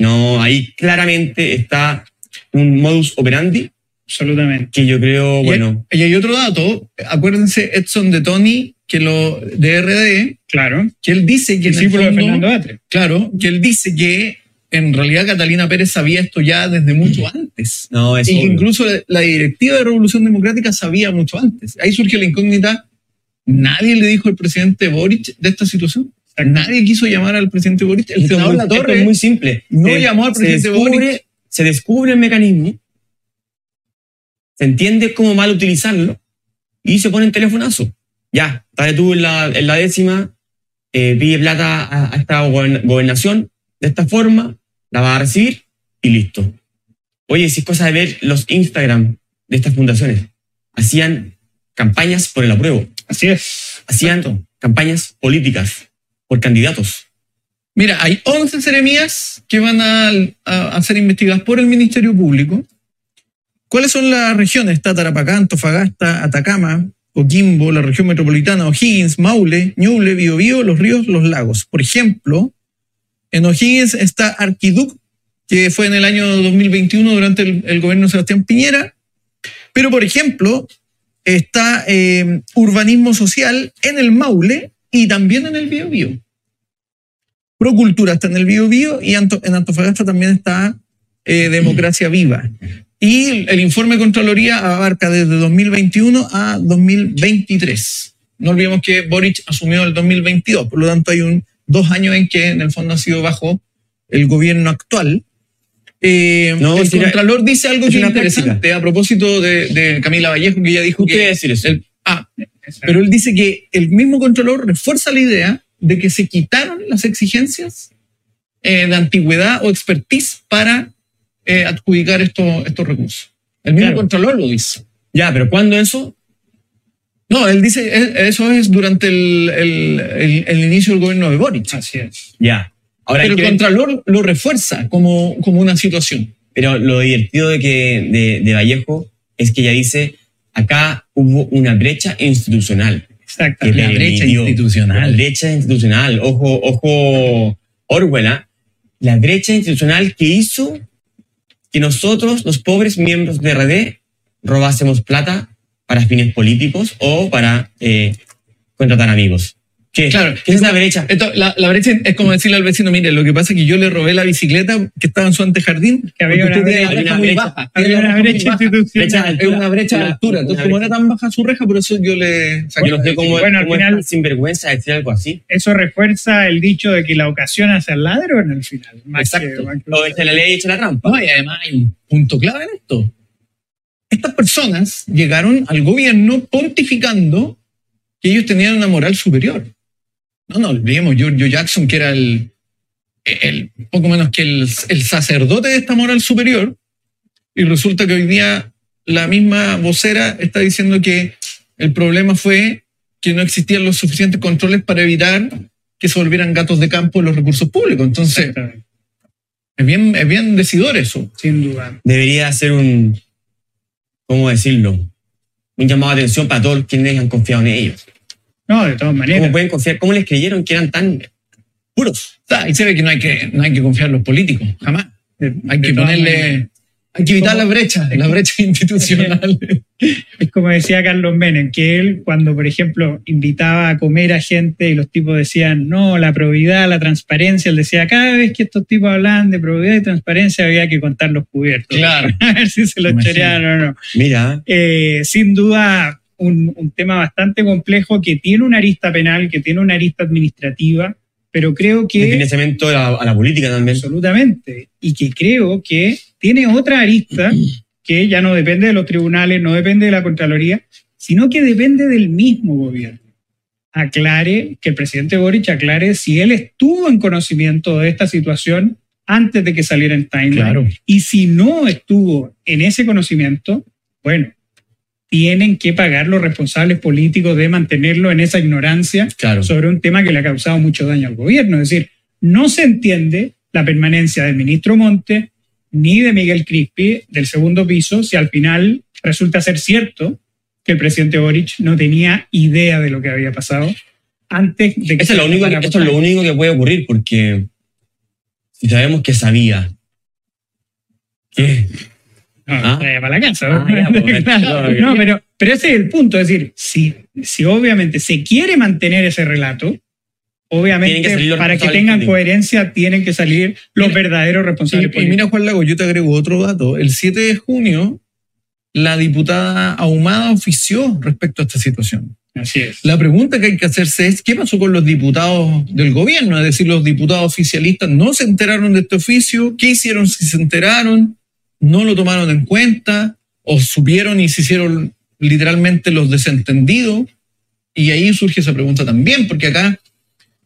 No, ahí claramente está un modus operandi Absolutamente. que yo creo, Y- bueno, Y hay otro dato. Acuérdense, Edson de Tony, que lo de RD, Claro. que él dice que el Discípulo de fondo- Fernando Atre. claro, que él dice que en realidad Catalina Pérez sabía esto ya desde mucho antes. No, es Y que incluso la- la directiva de Revolución Democrática sabía mucho antes. Ahí surge la incógnita. Nadie le dijo al presidente Boric de esta situación. Nadie quiso llamar al presidente Boric. El senador La Torre es muy simple. no Se- llamó al se presidente descubre, Boric. Se descubre el mecanismo, se entiende cómo mal utilizarlo y se pone en telefonazo. Ya, estás tú en la, en la décima, eh, pide plata a, a esta gobern- gobernación de esta forma, la va a recibir y listo. Oye, si es cosa de ver los Instagram de estas fundaciones, hacían campañas por el apruebo, Así es. hacían Exacto. campañas políticas por candidatos. Mira, hay 11 seremías que van a, ser investigadas por el Ministerio Público. ¿Cuáles son las regiones? Está Tarapacá, Antofagasta, Atacama, Coquimbo, la región metropolitana, O'Higgins, Maule, Ñuble, Biobío, Los Ríos, Los Lagos. Por ejemplo, en O'Higgins está Arquiduc, que fue en el año 2021 durante el, el gobierno de Sebastián Piñera. Pero, por ejemplo, está eh, Urbanismo Social en el Maule y también en el Biobío. Procultura está en el Bío Bío y en Antofagasta también está eh, Democracia Viva. Y el, informe de Contraloría abarca desde 2021 a 2023. No olvidemos que Boric asumió el 2022, por lo tanto hay un, dos años en que en el fondo ha sido bajo el gobierno actual. Eh, No, el si era- Contralor dice algo que interesante a propósito de, de Camila Vallejo, que ella dijo ¿Qué que... quiere decir eso? el- ah, pero él dice que el mismo Contralor refuerza la idea de que se quitaron las exigencias eh, de antigüedad o expertise para eh, adjudicar estos, estos recursos. El mismo Claro. Contralor lo dice. Ya, pero ¿cuándo eso? No, él dice, eh, eso es durante el, el- el- el inicio del gobierno de Boric. Así es. Ya. Ahora pero el Contralor lo refuerza como, como una situación. Pero lo divertido de, que, de, de Vallejo es que ella dice, acá hubo una brecha institucional. Exacto. La brecha institucional. La brecha institucional. Ojo, ojo, Orwell. La brecha institucional que hizo que nosotros, los pobres miembros de RD, robásemos plata para fines políticos o para eh, contratar amigos. ¿Qué, Claro. ¿Qué es la brecha? Esto, la, la brecha es como decirle al vecino, mire, lo que pasa es que yo le robé la bicicleta que estaba en su antejardín. Que había una usted tiene brecha, la muy baja. Había una institucional. Es una brecha de altura. Entonces, como era tan baja su reja, por eso yo le saqué Yo no la sé cómo, Bueno, al final- sinvergüenza decir algo así. Eso refuerza el dicho de que la ocasión hace al ladrón al final. Exacto. que- O echa la ley y echa la trampa. No, y además hay un punto clave en esto. Estas personas llegaron al gobierno pontificando que ellos tenían una moral superior. No, no olvidemos, Giorgio Jackson, que era el, el poco menos que el, el sacerdote de esta moral superior, y resulta que hoy día la misma vocera está diciendo que el problema fue que no existían los suficientes controles para evitar que se volvieran gatos de campo los recursos públicos. Entonces, es bien, es bien decidor eso. Sin duda. Debería hacer un, ¿cómo decirlo? Un llamado de atención para todos quienes han confiado en ellos. No, de todas maneras. ¿Cómo pueden confiar? ¿Cómo les creyeron que eran tan puros? Ahí se ve que no hay que, no hay que confiar en los políticos, jamás. De- Hay de que maneras. ponerle, hay que evitar como- la brecha, la brecha institucional. Es como decía Carlos Menem, que él cuando, por ejemplo, invitaba a comer a gente y los tipos decían, no, la probidad, la transparencia, él decía, cada vez que estos tipos hablaban de probidad y transparencia había que contar los cubiertos. Claro. A ver si se los chorearon o no. Mira, Eh, sin duda, un, un tema bastante complejo que tiene una arista penal, que tiene una arista administrativa, pero creo que... financiamiento a la, a la política también. Absolutamente. Y que creo que tiene otra arista que ya no depende de los tribunales, no depende de la Contraloría, sino que depende del mismo gobierno. Aclare, que el presidente Boric aclare si él estuvo en conocimiento de esta situación antes de que saliera en timeline. Y si no estuvo en ese conocimiento, bueno, tienen que pagar los responsables políticos de mantenerlo en esa ignorancia Claro. sobre un tema que le ha causado mucho daño al gobierno. Es decir, no se entiende la permanencia del ministro Monte ni de Miguel Crispi del segundo piso si al final resulta ser cierto que el presidente Boric no tenía idea de lo que había pasado antes de que Eso es, lo único que, esto es lo único que puede ocurrir porque si sabemos que sabía. ¿Qué? Ah. para la casa. Ah, ya, pues, Claro. claro. no, pero, Pero ese es el punto, es decir, si, si obviamente se quiere mantener ese relato, obviamente que para que tengan políticos. coherencia tienen que salir los verdaderos responsables Y, y mira, Juan Lago, yo te agrego otro dato. El 7 de junio, la diputada Ahumada ofició respecto a esta situación. Así es. La pregunta que hay que hacerse es, ¿qué pasó con los diputados del gobierno? Es decir, los diputados oficialistas no se enteraron de este oficio. ¿Qué hicieron si se enteraron? ¿No lo tomaron en cuenta? ¿O supieron y se hicieron literalmente los desentendidos? Y ahí surge esa pregunta también, porque acá,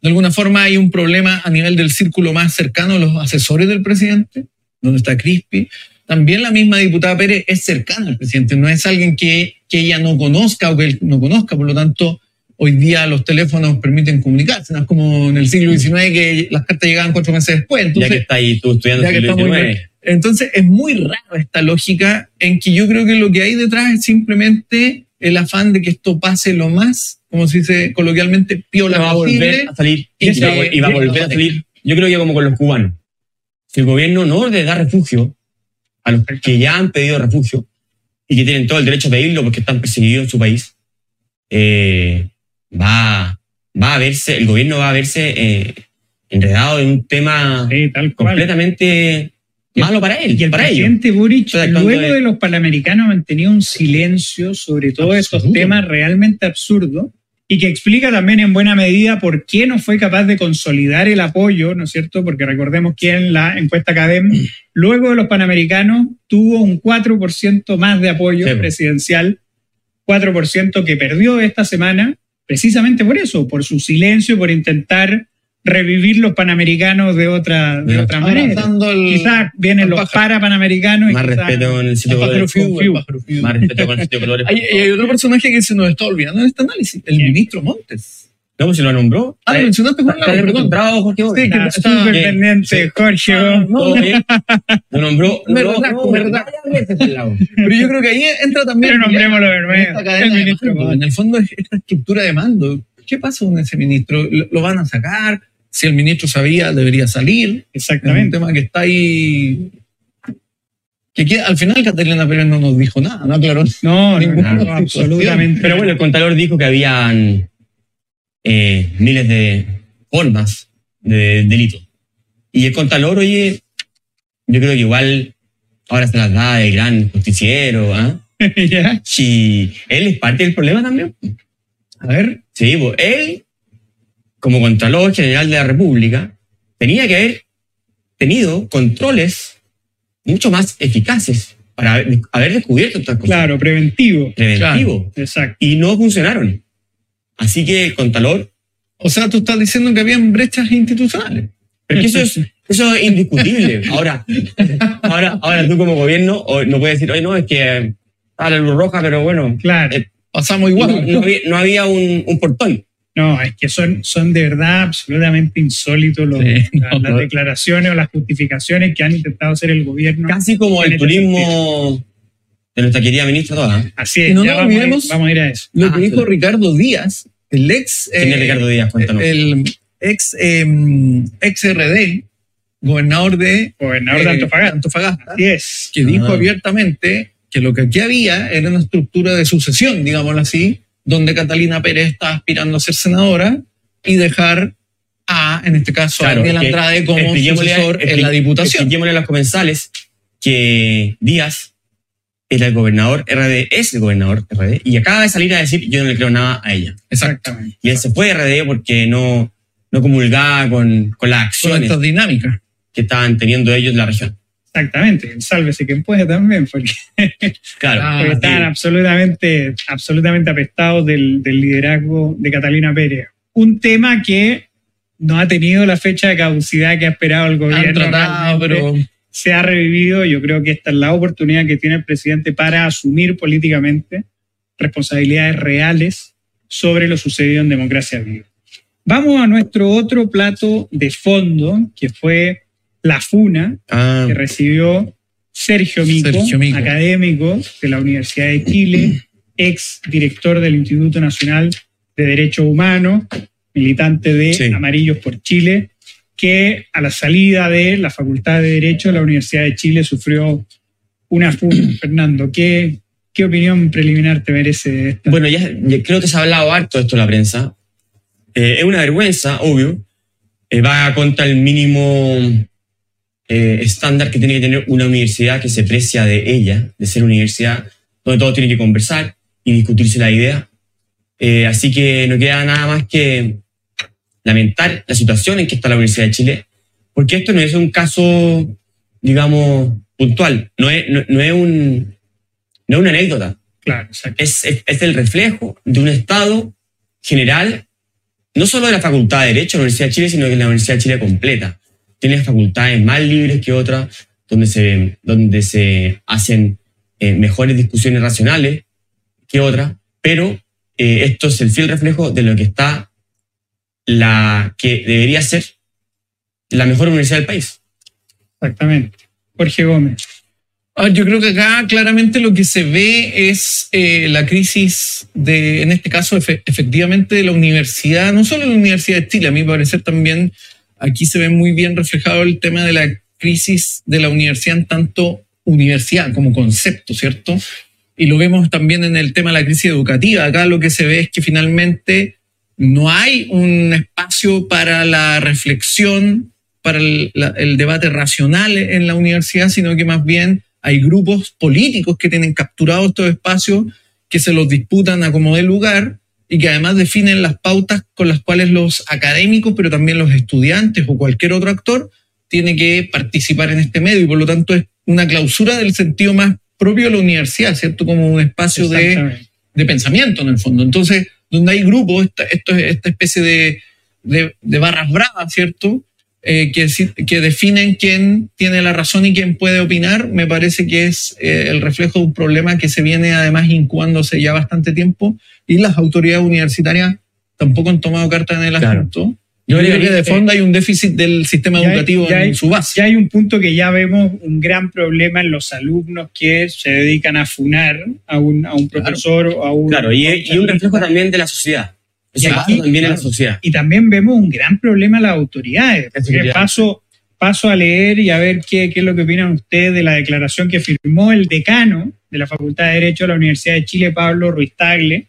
de alguna forma, hay un problema a nivel del círculo más cercano, los asesores del presidente, donde está Crispi. También la misma diputada Pérez es cercana al presidente, no es alguien que, que ella no conozca o que él no conozca, por lo tanto, hoy día los teléfonos permiten comunicarse, no es como en el siglo XIX que las cartas llegaban cuatro meses después. ya que está ahí tú estudiando que siglo XIX. Entonces es muy raro esta lógica en que yo creo que lo que hay detrás es simplemente el afán de que esto pase lo más, como se dice coloquialmente, piola va a volver a salir y y, va, a ese- vol- y va a volver a salir. Yo creo que como con los cubanos. Si el gobierno no le da refugio a los que ya han pedido refugio y que tienen todo el derecho a pedirlo porque están perseguidos en su país, eh, va, va a verse, el gobierno va a verse eh, enredado en un tema Sí, tal cual. completamente malo para él, Y el para ellos. presidente Boric, Estoy actuando luego de- de los panamericanos, ha mantenido un silencio sobre todos estos temas realmente absurdos y que explica también en buena medida por qué no fue capaz de consolidar el apoyo, ¿no es cierto? Porque recordemos que en la encuesta Academ, luego de los panamericanos, tuvo un 4% más de apoyo Sí. presidencial, 4% que perdió esta semana, precisamente por eso, por su silencio, por intentar revivir los panamericanos de otra, de otra manera. El- Quizás vienen los pájaro. para panamericanos. y Más quizás- respeto con el sitio colores. Más respeto con el sitio de colores. Hay, hay otro personaje que se nos está olvidando en este análisis, el ¿Quién? ministro Montes. ¿Cómo se lo nombró? Ah, lo mencionaste, Juan Está Lago, perdón. encontrado, Jorge. Sí, que Está está- súper pendiente, Jorge. Ah, no, bien. Lo nombró. No, no, al lado. Pero yo creo que ahí entra también Pero nombrémoslo de en El. En fondo es esta estructura de mando. ¿Qué pasa con ese ministro? ¿Lo, lo van a sacar? Si el ministro sabía, debería salir. Es un Exactamente. tema que está ahí. Que queda- al final Catalina Pérez no nos dijo nada, no aclaró. No, no, Ninguna no, absolutamente. Pero bueno, el contador dijo que habían eh, miles de formas de delito. Y el contador, oye, yo creo que igual ahora se las da de gran justiciero, ¿ah? ¿Ya? Y él es parte del problema también. A ver, Sí, pues él, como Contralor General de la República, tenía que haber tenido controles mucho más eficaces para haber, haber descubierto estas cosas. Claro, preventivo. Preventivo. Exacto. Y no funcionaron. Así que el Contralor, o sea, tú estás diciendo que habían brechas institucionales. pero que eso es, eso es indiscutible. Ahora, ahora, ahora tú como gobierno no puedes decir, oye, no, es que está la luz roja, pero bueno, Claro. eh, Pasamos no, igual. no había, no había un, un portón. No, es que son, son de verdad absolutamente insólitos los- Sí, la- no, las no. declaraciones o las justificaciones que han intentado hacer el gobierno. Casi como el ese turismo de nuestra querida ministra toda. Así es, Y no ya nos vamos, a ir, vamos a ir a eso. Lo Ah, que dijo sí. Ricardo Díaz, el ex. ¿Quién es eh, Ricardo Díaz? Cuéntanos. El ex, eh, ex RD, gobernador de Gobernador eh, de Antofagasta. Antofagasta, Así es. que dijo Ah. abiertamente que lo que aquí había era una estructura de sucesión, digámoslo así, donde Catalina Pérez está aspirando a ser senadora y dejar a, en este caso, a Daniel Andrade como sucesor en la diputación. Expliquémosle a los comensales que Díaz era el gobernador RD, es el gobernador RD, y acaba de salir a decir yo no le creo nada a ella. Exactamente. Y él se fue de RD porque no, no comulgaba con, con las Con acciones estas dinámicas. que estaban teniendo ellos en la región. Exactamente. Sálvese quien puede también, porque, Claro. Ah, porque sí. absolutamente, absolutamente apestados del, del liderazgo de Catalina Pérez. Un tema que no ha tenido la fecha de caducidad que ha esperado el Han gobierno. tratado, realmente. pero se ha revivido. Yo creo que esta es la oportunidad que tiene el presidente para asumir políticamente responsabilidades reales sobre lo sucedido en Democracia Viva. Vamos a nuestro otro plato de fondo, que fue la FUNA, Ah, que recibió Sergio Mico, Sergio Mico. académico de la Universidad de Chile, ex director del Instituto Nacional de Derechos Humanos, militante de Sí. Amarillos por Chile, que a la salida de la Facultad de Derecho de la Universidad de Chile sufrió una FUNA. Fernando, ¿qué, ¿Qué opinión preliminar te merece esta? Bueno, ya, ya creo que se ha hablado harto de esto en la prensa. Eh, es una vergüenza, obvio. Eh, va contra el mínimo eh, estándar que tiene que tener una universidad que se precia de ella, de ser una universidad donde todos tienen que conversar y discutirse la idea. Eh, así que no queda nada más que lamentar la situación en que está la Universidad de Chile, porque esto no es un caso, digamos, puntual, no es, no, no es, un, no es una anécdota, Claro, es, es, es el reflejo de un estado general, no solo de la Facultad de Derecho de la Universidad de Chile, sino de la Universidad de Chile completa. Tiene facultades más libres que otras, donde se, donde se hacen eh, mejores discusiones racionales que otras, pero eh, esto es el fiel reflejo de lo que está la que debería ser la mejor universidad del país. Exactamente. Jorge Gómez. Yo creo que acá claramente lo que se ve es eh, la crisis de, en este caso, efe- efectivamente de la universidad, no solo la Universidad de Chile, a mi parecer también aquí se ve muy bien reflejado el tema de la crisis de la universidad tanto universidad como concepto, ¿cierto? Y lo vemos también en el tema de la crisis educativa. Acá lo que se ve es que finalmente no hay un espacio para la reflexión, para el debate racional en la universidad, sino que más bien hay grupos políticos que tienen capturados estos espacios, que se los disputan a como de lugar y que además definen las pautas con las cuales los académicos, pero también los estudiantes o cualquier otro actor, tiene que participar en este medio y por lo tanto es una clausura del sentido más propio de la universidad, ¿cierto? Como un espacio de, de pensamiento en el fondo. Entonces, donde hay grupos, esta, esto esta especie de, de, de barras bravas, ¿cierto? Eh, que, que definen quién tiene la razón y quién puede opinar, me parece que es eh, el reflejo de un problema que se viene además incubándose ya bastante tiempo y las autoridades universitarias tampoco han tomado carta en el Claro. asunto. Yo Yo creo que de fondo hay un déficit del sistema Ya hay- educativo ya hay- en su base. Ya hay un punto que ya vemos un gran problema en los alumnos que se dedican a funar a un, a un Claro. profesor o a un. Claro, y, y un reflejo también de la sociedad. Eso Y aquí, también en la sociedad. Y también vemos un gran problema en las autoridades. Porque paso, paso a leer y a ver qué, qué es lo que opinan ustedes de la declaración que firmó el decano de la Facultad de Derecho de la Universidad de Chile, Pablo Ruiz Tagle,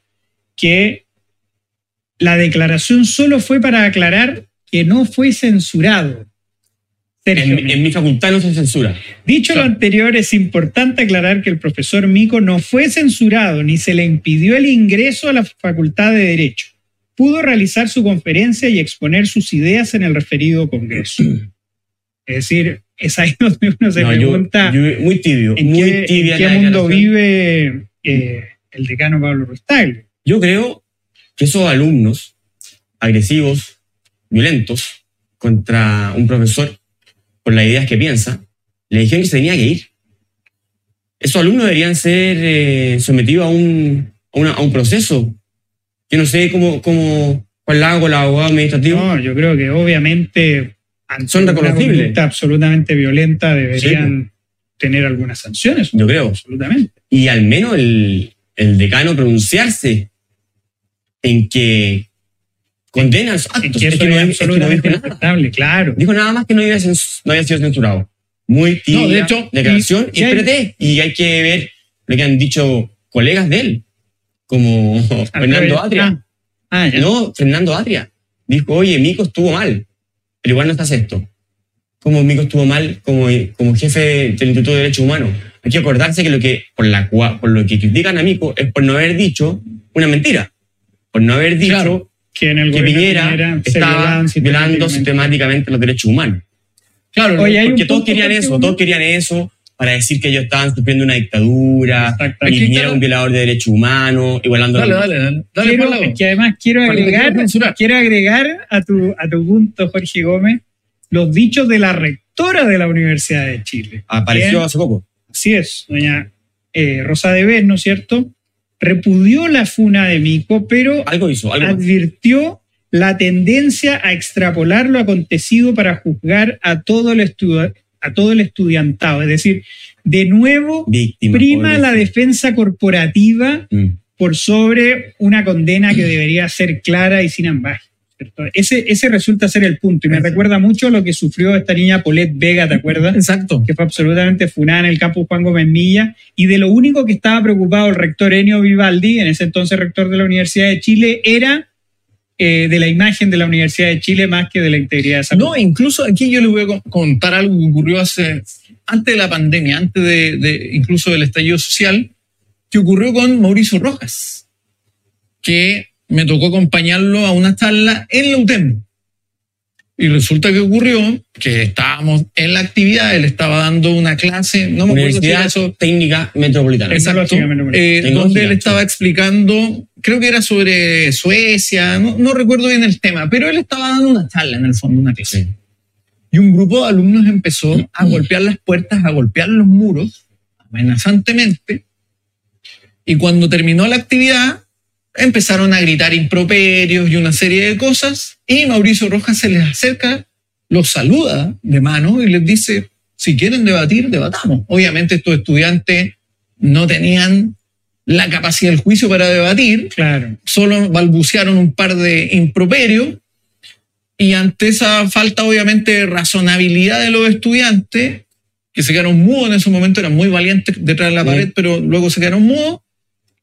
que la declaración solo fue para aclarar que no fue censurado. Sergio, En, en mi facultad no se censura. Dicho lo anterior, es importante aclarar que el profesor Mico no fue censurado ni se le impidió el ingreso a la Facultad de Derecho. Pudo realizar su conferencia y exponer sus ideas en el referido Congreso. Es decir, es ahí donde uno se No, pregunta yo- muy tibio, en muy qué, en tibia qué la mundo vive eh, el decano Pablo Rustagle. Yo creo que esos alumnos agresivos, violentos, contra un profesor por las ideas que piensa, le dijeron que se tenía que ir. Esos alumnos deberían ser eh, sometidos a un, a, una- a un proceso. Yo no sé cómo, cómo cuál la hago con el abogado administrativo. No, yo creo que obviamente ante Son una reconocibles. conducta absolutamente violenta deberían tener algunas sanciones. Yo creo. Absolutamente. y al menos el, el decano pronunciarse en que condena En actos. que Es eso que no, es es que no absolutamente claro. Dijo nada más que no había, no había sido censurado. Muy tibia No, de hecho, declaración. y- Y, espérate, y hay que ver lo que han dicho colegas de él, como Fernando Alfredo- Atria. Ah, ah. No, Fernando Atria. Dijo, oye, Mico estuvo mal, pero igual no estás esto. Como Mico estuvo mal como, como jefe del Instituto de Derechos Humanos. Hay que acordarse que lo que, por, la, por lo que critican a Mico es por no haber dicho una mentira. Por no haber dicho Claro. que en el que Piñera Piñera estaba violaban violando sistemáticamente. sistemáticamente los derechos humanos. Claro, Oye, Porque todos querían eso, Gómez. todos querían eso para decir que ellos estaban sufriendo una dictadura, y Piñera era un violador de derechos humanos, igualando dale, la- dale, dale. Dale, Quiero- es que además quiero que agregar, quiero a tu, a tu punto, Jorge Gómez, los dichos de la rectora de la Universidad de Chile. Apareció hace poco. Así es, doña eh, Rosa de Vez, ¿no es cierto? Repudió la funa de Mico, pero Algo hizo, algo más. advirtió la tendencia a extrapolar lo acontecido para juzgar a todo el, estu- a todo el estudiantado. Es decir, de nuevo Víctima. prima la defensa corporativa Mm. por sobre una condena que debería ser clara y sin ambaje. Ese, ese resulta ser el punto y me recuerda mucho lo que sufrió esta niña Paulette Vega, ¿te acuerdas? Exacto. Que fue absolutamente funada en el campus Juan Gómez Milla y de lo único que estaba preocupado el rector Enio Vivaldi, en ese entonces rector de la Universidad de Chile, era eh, de la imagen de la Universidad de Chile más que de la integridad de esa No, incluso aquí yo les voy a contar algo que ocurrió hace, antes de la pandemia, antes de, de incluso del estallido social, que ocurrió con Mauricio Rojas, que me tocó acompañarlo a una charla en la UTEM. Y resulta que ocurrió que estábamos en la actividad, él estaba dando una clase, no me acuerdo si Universidad era eso, Técnica Metropolitana. Exacto, eh, donde él estaba explicando, creo que era sobre Suecia, no, no recuerdo bien el tema, pero él estaba dando una charla en el fondo, una clase. Sí. Y un grupo de alumnos empezó a golpear las puertas, a golpear los muros, amenazantemente. Y cuando terminó la actividad, empezaron a gritar improperios y una serie de cosas. Y Mauricio Rojas se les acerca, los saluda de mano y les dice, si quieren debatir, debatamos. Obviamente estos estudiantes no tenían la capacidad del juicio para debatir, Claro. solo balbucearon un par de improperios y ante esa falta obviamente de razonabilidad de los estudiantes, que se quedaron mudos en ese momento, eran muy valientes detrás de la Sí. pared, pero luego se quedaron mudos,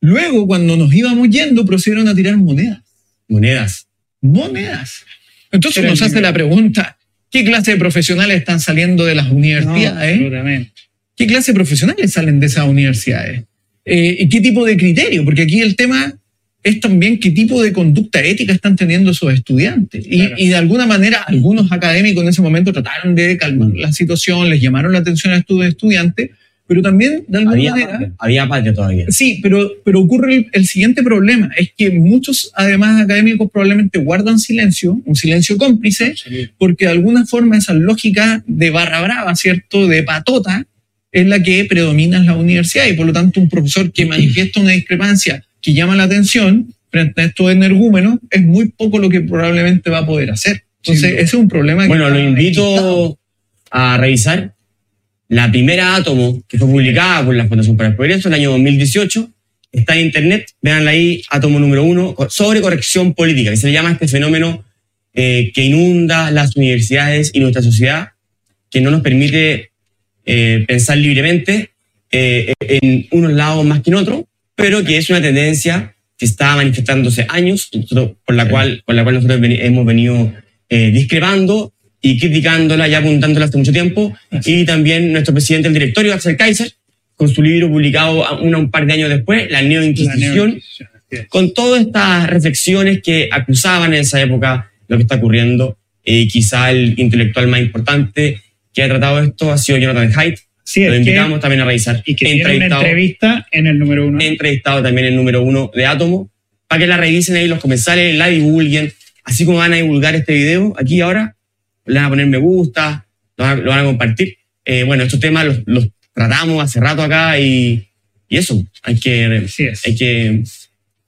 luego cuando nos íbamos yendo procedieron a tirar monedas. Monedas. Monedas. Entonces nos hace la pregunta, ¿qué clase de profesionales están saliendo de las No, universidades? absolutamente. ¿Qué clase de profesionales salen de esas universidades? Eh, ¿Y qué tipo de criterio? Porque aquí el tema es también qué tipo de conducta ética están teniendo esos estudiantes. Y, Claro. y de alguna manera algunos académicos en ese momento trataron de calmar la situación, les llamaron la atención a estos estudiantes, pero también de alguna Había manera... patria, había patria todavía. Sí, pero, pero ocurre el, el siguiente problema, es que muchos además académicos probablemente guardan silencio, un silencio cómplice, porque de alguna forma esa lógica de barra brava, ¿cierto? De patota, es la que predomina en la universidad y por lo tanto un profesor que manifiesta una discrepancia que llama la atención frente a estos energúmenos es muy poco lo que probablemente va a poder hacer. Entonces, Sí. ese es un problema. que Bueno, lo invito a revisar la primera átomo que fue publicada por la Fundación para el Progreso en el año 2018. Está en internet, véanla ahí, átomo número uno, sobre corrección política, que se le llama este fenómeno eh, que inunda las universidades y nuestra sociedad, que no nos permite eh, pensar libremente eh, en unos lados más que en otros, pero que es una tendencia que está manifestándose años, nosotros- por la, Sí. cual, con la cual nosotros hemos venido eh, discrepando y criticándola y apuntándola hace mucho tiempo. Y también nuestro presidente del directorio, Axel Kaiser, con su libro publicado una, un par de años después, La Neoinquisición, es. con todas estas reflexiones que acusaban en esa época lo que está ocurriendo. Y quizá el intelectual más importante que ha tratado esto ha sido Jonathan Haidt. Sí, Lo invitamos que, también a revisar. y que tiene una entrevista en el número uno. Entrevistado también el número uno de Átomo, para que la revisen ahí los comensales, la divulguen, así como van a divulgar este video aquí ahora, le van a poner me gusta, lo van a, lo van a compartir. Eh, bueno, estos temas los, los tratamos hace rato acá y, y eso, hay que, es. hay que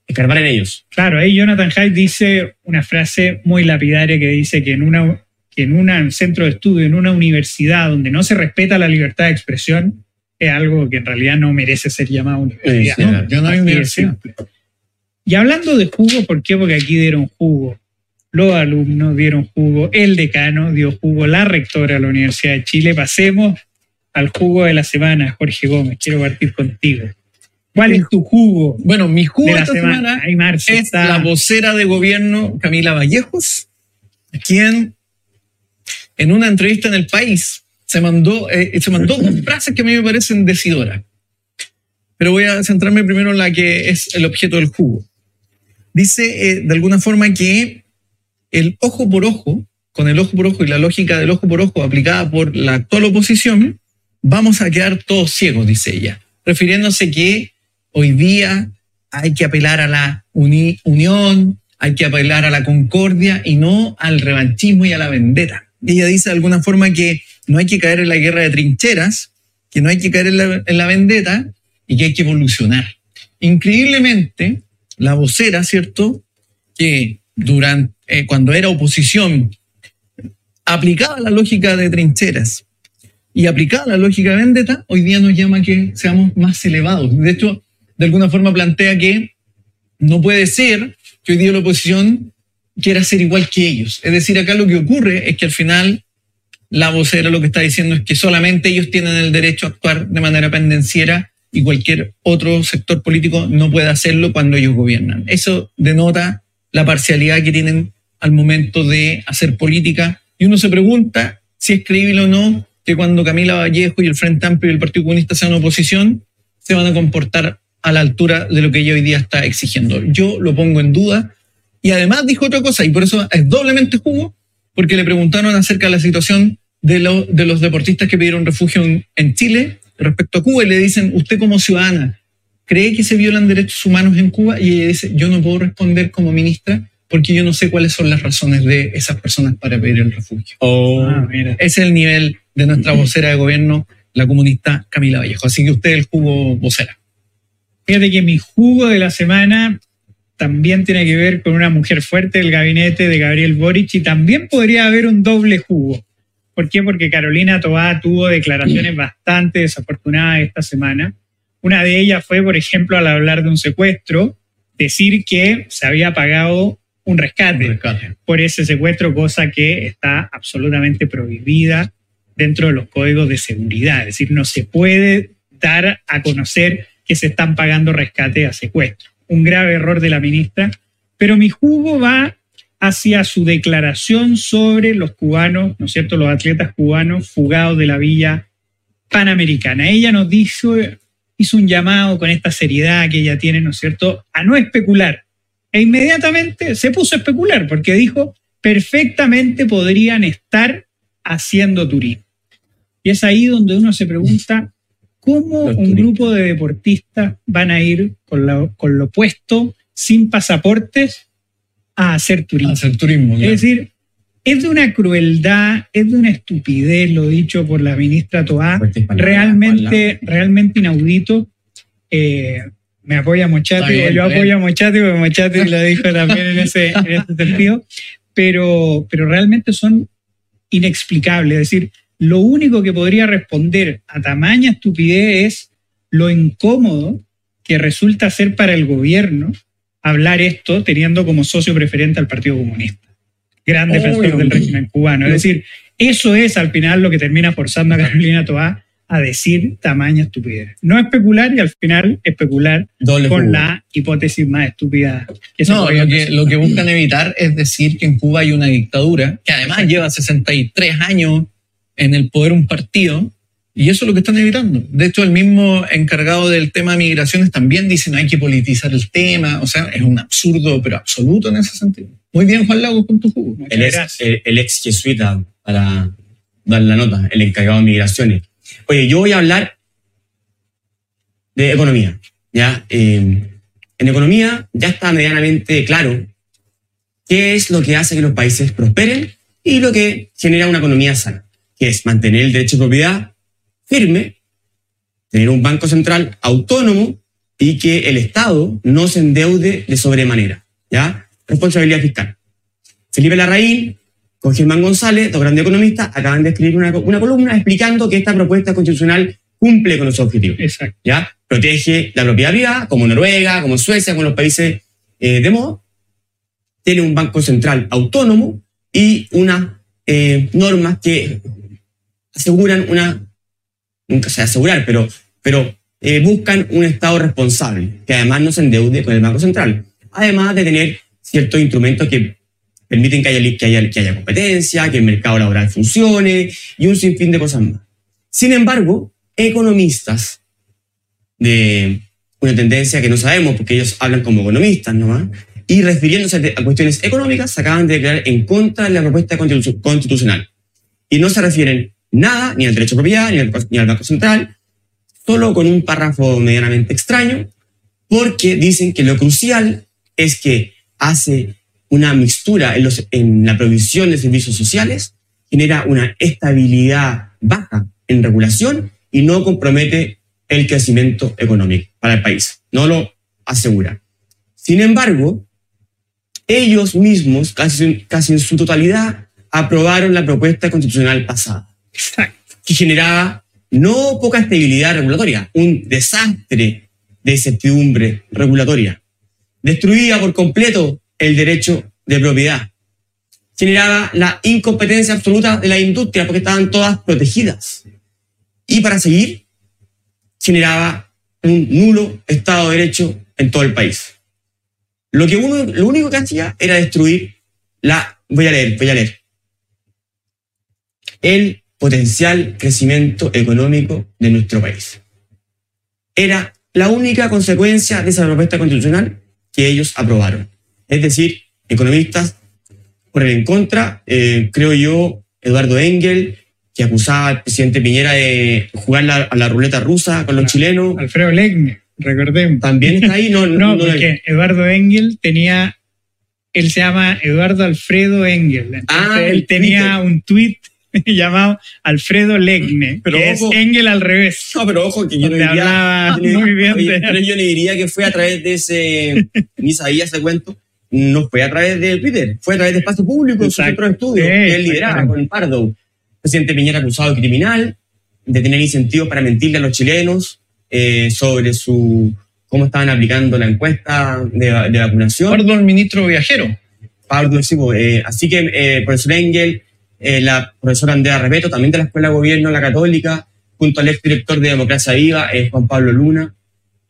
escarbar en ellos. Claro, ahí Jonathan Haidt dice una frase muy lapidaria que dice que en una que en un centro de estudio, en una universidad donde no se respeta la libertad de expresión, es algo que en realidad no merece ser llamado universidad. Sí, ¿no? hay universidad. Y hablando de jugo, ¿por qué? Porque aquí dieron jugo. Los alumnos dieron jugo, el decano dio jugo, la rectora de la Universidad de Chile. Pasemos al jugo de la semana, Jorge Gómez. Quiero partir contigo. ¿Cuál es tu jugo Bueno, mi jugo de la esta semana? es está- la vocera de gobierno Camila Vallejos, quien en una entrevista en El País se mandó, eh, se mandó dos frases que a mí me parecen decidoras. Pero voy a centrarme primero en la que es el objeto del jugo. Dice eh, de alguna forma que el ojo por ojo, con el ojo por ojo y la lógica del ojo por ojo aplicada por la actual oposición, vamos a quedar todos ciegos, dice ella, refiriéndose que hoy día hay que apelar a la uni- unión, hay que apelar a la concordia y no al revanchismo y a la vendetta. Ella dice de alguna forma que no hay que caer en la guerra de trincheras, que no hay que caer en la vendetta y que hay que evolucionar. Increíblemente, la vocera, ¿cierto? Que durante, eh, cuando era oposición, aplicaba la lógica de trincheras y aplicada la lógica de vendetta, hoy día nos llama a que seamos más elevados. De hecho, de alguna forma plantea que no puede ser que hoy día la oposición quiera ser igual que ellos. Es decir, acá lo que ocurre es que al final la vocera lo que está diciendo es que solamente ellos tienen el derecho a actuar de manera pendenciera y cualquier otro sector político no puede hacerlo cuando ellos gobiernan. Eso denota la parcialidad que tienen al momento de hacer política y uno se pregunta si es creíble o no que cuando Camila Vallejo y el Frente Amplio y el Partido Comunista sean oposición, se van a comportar a la altura de lo que ella hoy día está exigiendo. Yo lo pongo en duda. Y además dijo otra cosa, y por eso es doblemente jugo, porque le preguntaron acerca de la situación de, los deportistas que pidieron refugio en, Chile respecto a Cuba, y le dicen, usted como ciudadana, ¿cree que se violan derechos humanos en Cuba? Y ella dice, yo no puedo responder como ministra porque yo no sé cuáles son las razones de esas personas para pedir el refugio. Oh. Ah, Ese es el nivel de nuestra vocera de gobierno, la comunista Camila Vallejo. Así que usted es el jugo vocera. Fíjate que mi jugo de la semana también tiene que ver con una mujer fuerte del gabinete de Gabriel Boric y también podría haber un doble jugo. ¿Por qué? Porque Carolina Tobá tuvo declaraciones bastante desafortunadas esta semana. Una de ellas fue, por ejemplo, al hablar de un secuestro, decir que se había pagado un rescate, Un rescate. por ese secuestro, cosa que está absolutamente prohibida dentro de los códigos de seguridad. Es decir, no se puede dar a conocer que se están pagando rescate a secuestro. Un grave error de la ministra, pero mi jugo va hacia su declaración sobre los cubanos, ¿no es cierto?, los atletas cubanos fugados de la villa panamericana. Ella nos dijo, hizo un llamado con esta seriedad que ella tiene, ¿no es cierto?, a no especular. E inmediatamente se puso a especular porque dijo, perfectamente podrían estar haciendo turismo. Y es ahí donde uno se pregunta, ¿cómo Los un turistas. grupo de deportistas van a ir con, la- con lo puesto, sin pasaportes, a hacer turismo? Hacer turismo. claro. Es decir, es de una crueldad, es de una estupidez lo dicho por la ministra Toá, realmente, realmente inaudito. Eh, me apoya Mochati, bien, o yo apoyo a Mochati, porque Mochati lo dijo también en ese, en ese sentido, pero, pero realmente son inexplicables. Es decir, lo único que podría responder a tamaña estupidez es lo incómodo que resulta ser para el gobierno hablar esto teniendo como socio preferente al Partido Comunista, gran defensor Obvio. del régimen cubano. Es decir, eso es al final lo que termina forzando a Carolina Toá a decir tamaña estupidez. No especular y al final especular Doble con jugo. la hipótesis más estúpida que se No, lo que, lo que buscan evitar es decir que en Cuba hay una dictadura que además lleva 63 años en el poder un partido y eso es lo que están evitando. De hecho, el mismo encargado del tema de migraciones también dice no hay que politizar el tema. O sea, es un absurdo, pero absoluto en ese sentido. Muy bien, Juan Lago, con tu jugo. El ex, el, el ex jesuita, para dar la nota, el encargado de migraciones. Oye, yo voy a hablar de economía. ¿ya? Eh, en economía ya está medianamente claro qué es lo que hace que los países prosperen y lo que genera una economía sana, que es mantener el derecho de propiedad firme, tener un banco central autónomo y que el Estado no se endeude de sobremanera. ¿ya? Responsabilidad fiscal. Felipe Larraín con Germán González, dos grandes economistas, acaban de escribir una, una columna explicando que esta propuesta constitucional cumple con los objetivos. Exacto. ¿ya? Protege la propiedad privada, como Noruega, como Suecia, como los países eh, de moda. Tiene un banco central autónomo y unas eh, normas que aseguran una, nunca se asegurar, pero, pero eh, buscan un Estado responsable, que además no se endeude con el Banco Central. Además de tener ciertos instrumentos que permiten que haya, que haya, que haya competencia, que el mercado laboral funcione y un sinfín de cosas más. Sin embargo, economistas de una tendencia que no sabemos porque ellos hablan como economistas nomás, y refiriéndose a cuestiones económicas, se acaban de declarar en contra de la propuesta constitu- constitucional. Y no se refieren nada ni al derecho a propiedad ni al, ni al Banco Central, solo con un párrafo medianamente extraño, porque dicen que lo crucial es que hace una mixtura en, los, en la provisión de servicios sociales, genera una estabilidad baja en regulación y no compromete el crecimiento económico para el país. No lo asegura. Sin embargo, ellos mismos, casi, casi en su totalidad, aprobaron la propuesta constitucional pasada, Exacto. que generaba no poca estabilidad regulatoria, un desastre de incertidumbre regulatoria. Destruía por completo el derecho de propiedad. Generaba la incompetencia absoluta de la industria porque estaban todas protegidas. Y para seguir, generaba un nulo Estado de Derecho en todo el país. Lo, que uno, lo único que hacía era destruir la... Voy a leer, voy a leer. El potencial crecimiento económico de nuestro país. Era la única consecuencia de esa propuesta constitucional que ellos aprobaron. Es decir, economistas por en contra, eh, creo yo, Eduardo Engel, que acusaba al presidente Piñera de jugar la- a la ruleta rusa con los chilenos. Alfredo Legne, recordemos. También está ahí, no, No, no- porque Eduardo Engel tenía, él se llama Eduardo Alfredo Engel. Entonces, Ah, él el tenía un tuit llamado Alfredo Legne, Pero que ojo. es Engel al revés. No, pero ojo, que yo no diría, hablaba yo no- muy bien oye, de- pero yo no diría que fue a través de ese, ni sabía ese cuento, no fue a través de Twitter, fue a través de espacio público, su Exacto. centro de estudio, Sí, que él lideraba con Pardo. Presidente Piñera acusado de criminal, de tener incentivos para mentirle a los chilenos eh, sobre su cómo estaban aplicando la encuesta de, de vacunación. Pardo, el ministro viajero. Pardo, sí, pues, eh, así que eh, profesor Engel, eh, la profesora Andrea Repeto, también de la Escuela de Gobierno, la Católica, junto al exdirector de Democracia Viva, Juan Pablo Luna.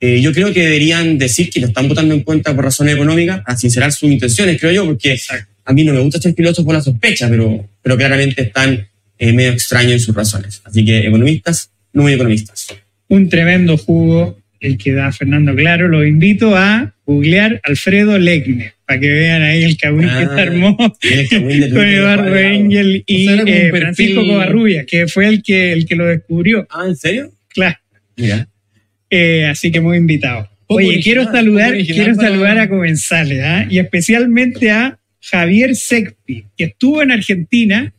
Eh, yo creo que deberían decir que lo están votando en contra por razones económicas, a sincerar sus intenciones, creo yo, porque a mí no me gusta ser piloto por la sospecha, pero, pero claramente están eh, medio extraños en sus razones. Así que economistas, no muy economistas. Un tremendo jugo el que da Fernando Claro. Los invito a googlear Alfredo Legne para que vean ahí el cagüín que Ah, se armó cagüín de con Eduardo. Engel y O sea, eh, Francisco Covarrubia, que fue el que, el que lo descubrió. Ah, ¿en serio? Claro. Mira. Eh, así que muy invitado. Oye, original, quiero saludar, original quiero para- saludar a Comensales, ¿ah? y especialmente a Javier Secpi, que estuvo en Argentina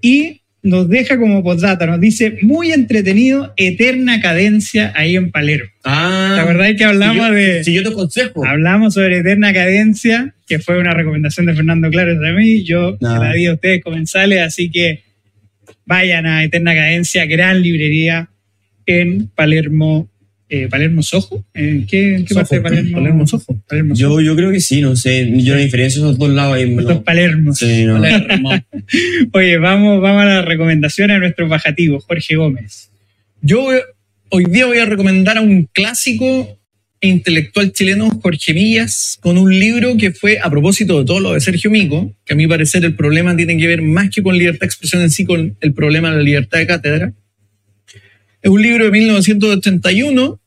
y nos deja como postdata, nos dice, muy entretenido, eterna cadencia ahí en Palermo. Ah, ¿Te acordás que hablamos de... Siguió tu consejo. Hablamos sobre Eterna Cadencia, que fue una recomendación de Fernando Claro de mí. Yo No. se la di a ustedes comensales, así que vayan a Eterna Cadencia, gran librería en Palermo. Eh, ¿Palermo Sojo? ¿En qué, en qué parte de Palermo? Palermo. Palermo Yo, yo creo que sí, no sé. Yo no diferencio esos dos lados ahí. Los No. Palermos. Sí, no. Palermo. Oye, vamos, vamos a la recomendación a nuestro bajativo, Jorge Gómez. Yo hoy día voy a recomendar a un clásico intelectual chileno, Jorge Millas, con un libro que fue a propósito de todo lo de Sergio Mico, que a mi parecer el problema tiene que ver más que con libertad de expresión en sí, con el problema de la libertad de cátedra. Es un libro de 1981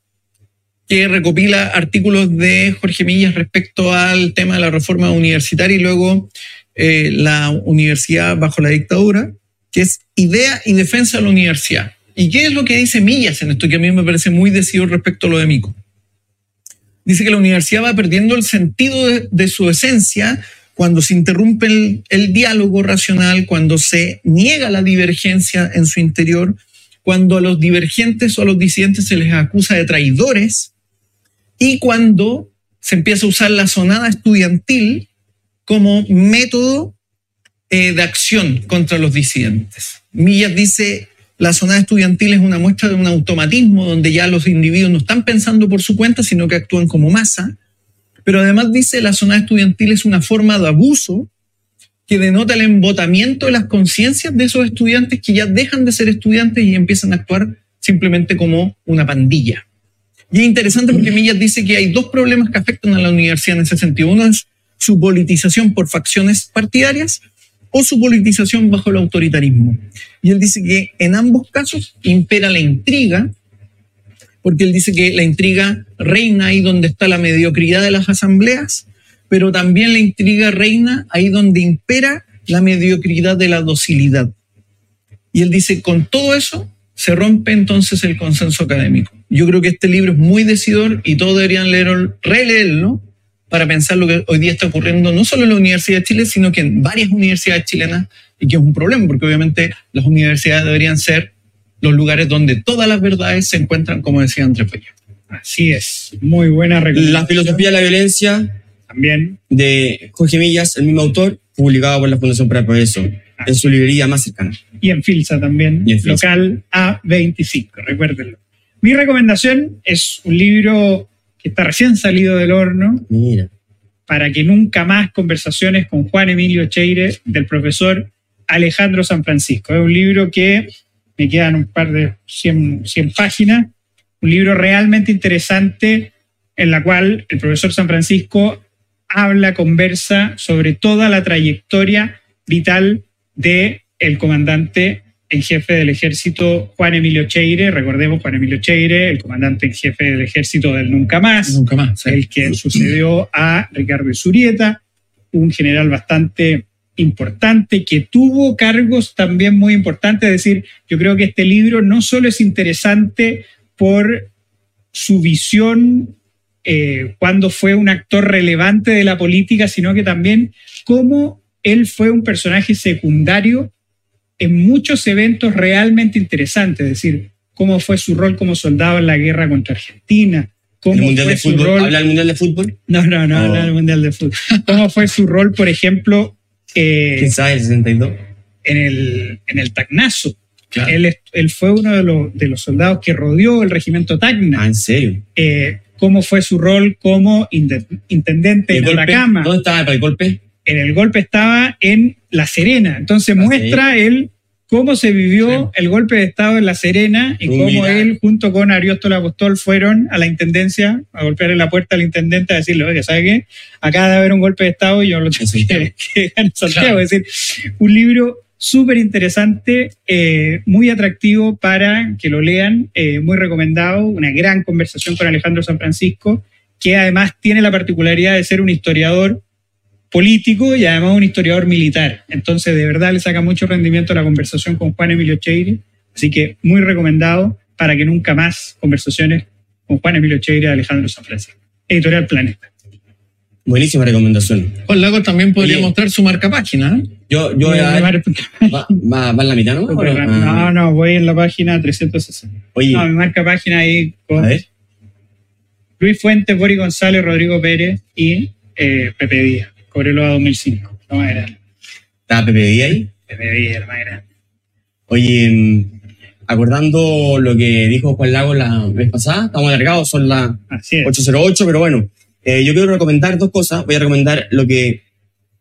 que recopila artículos de Jorge Millas respecto al tema de la reforma universitaria y luego eh, la universidad bajo la dictadura, que es idea y defensa de la universidad. ¿Y qué es lo que dice Millas en esto que a mí me parece muy decidido respecto a lo de Mico? Dice que la universidad va perdiendo el sentido de, su esencia cuando se interrumpe el diálogo racional, cuando se niega la divergencia en su interior, cuando a los divergentes o a los disidentes se les acusa de traidores y cuando se empieza a usar la sonada estudiantil como método eh, de acción contra los disidentes. Millas dice, la sonada estudiantil es una muestra de un automatismo donde ya los individuos no están pensando por su cuenta, sino que actúan como masa. Pero además dice, la sonada estudiantil es una forma de abuso que denota el embotamiento de las conciencias de esos estudiantes que ya dejan de ser estudiantes y empiezan a actuar simplemente como una pandilla. Y es interesante porque Millas dice que hay dos problemas que afectan a la universidad en ese sentido. Uno es su politización por facciones partidarias o su politización bajo el autoritarismo. Y él dice que en ambos casos impera la intriga, porque él dice que la intriga reina ahí donde está la mediocridad de las asambleas, pero también la intriga reina ahí donde impera la mediocridad de la docilidad. Y él dice, con todo eso se rompe entonces el consenso académico. Yo creo que este libro es muy decidor y todos deberían leerlo, releerlo para pensar lo que hoy día está ocurriendo no solo en la Universidad de Chile, sino que en varias universidades chilenas y que es un problema, porque obviamente las universidades deberían ser los lugares donde todas las verdades se encuentran, como decía Andrés Bello. Así es, muy buena recomendación. La filosofía de la violencia También, de Jorge Millas, el mismo autor, publicado por la Fundación para el Progreso, en su librería más cercana. y en Filsa también, en Filsa. local A25, recuérdenlo. Mi recomendación es un libro que está recién salido del horno, Mira. para que nunca más conversaciones con Juan Emilio Cheire del profesor Alejandro San Francisco. Es un libro que me quedan un par de 100, 100 páginas, un libro realmente interesante en la cual el profesor San Francisco habla, conversa sobre toda la trayectoria vital de el comandante en jefe del ejército Juan Emilio Cheire, recordemos Juan Emilio Cheire, el comandante en jefe del ejército del Nunca Más, Nunca más. sí. el que sucedió a Ricardo Zurieta, un general bastante importante que tuvo cargos también muy importantes. Es decir, yo creo que este libro no solo es interesante por su visión eh, cuando fue un actor relevante de la política, sino que también cómo él fue un personaje secundario en muchos eventos realmente interesantes, es decir, cómo fue su rol como soldado en la guerra contra Argentina, cómo ¿El Mundial fue de su Fútbol? rol- ¿Habla del Mundial de Fútbol? no, no, no, Oh. habla del Mundial de Fútbol. ¿Cómo fue su rol, por ejemplo, eh, ¿Quién sabe? El 62. en, el, en el Tacnazo? Claro. Él, fue uno de los, de los soldados que rodeó el regimiento Tacna. Ah, ¿en serio? Eh, ¿Cómo fue su rol como intendente ¿El en golpe? Atacama? ¿Dónde estaba para el golpe? En el golpe estaba en La Serena. Entonces Ah, muestra él cómo se vivió el golpe de Estado en La Serena y cómo él, junto con Ariosto Apostol, fueron a la intendencia a golpear en la puerta al intendente a decirle, oye, ¿sabe qué? Acá debe haber un golpe de Estado y yo lo tengo que, que en Santiago. Claro. Es decir, un libro súper interesante, eh, muy atractivo para que lo lean, eh, muy recomendado, una gran conversación con Alejandro San Francisco, que además tiene la particularidad de ser un historiador político y además un historiador militar. Entonces, de verdad le saca mucho rendimiento a la conversación con Juan Emilio Cheire. Así que muy recomendado para que nunca más conversaciones con Juan Emilio Cheire de Alejandro San Francisco. Editorial Planeta. Buenísima recomendación. Juan Lagos también podría Oye. mostrar su marca página. ¿eh? Yo, yo voy a Me ver- marca- va, va- va en la mitad, ¿no? No, Ah, no, voy en la página 360. Oye, No, me marca página ahí a con ver. Luis Fuentes, Boris González, Rodrigo Pérez y eh, Pepe Díaz. Cobreloa 2005. Lo más grande. ¿Está Pepe Díaz ahí? Díaz, lo más grande. Oye, mm, acordando lo que dijo Juan Lago la vez pasada, estamos alargados, son las Así es. 808, pero bueno, eh, yo quiero recomendar dos cosas. Voy a recomendar lo que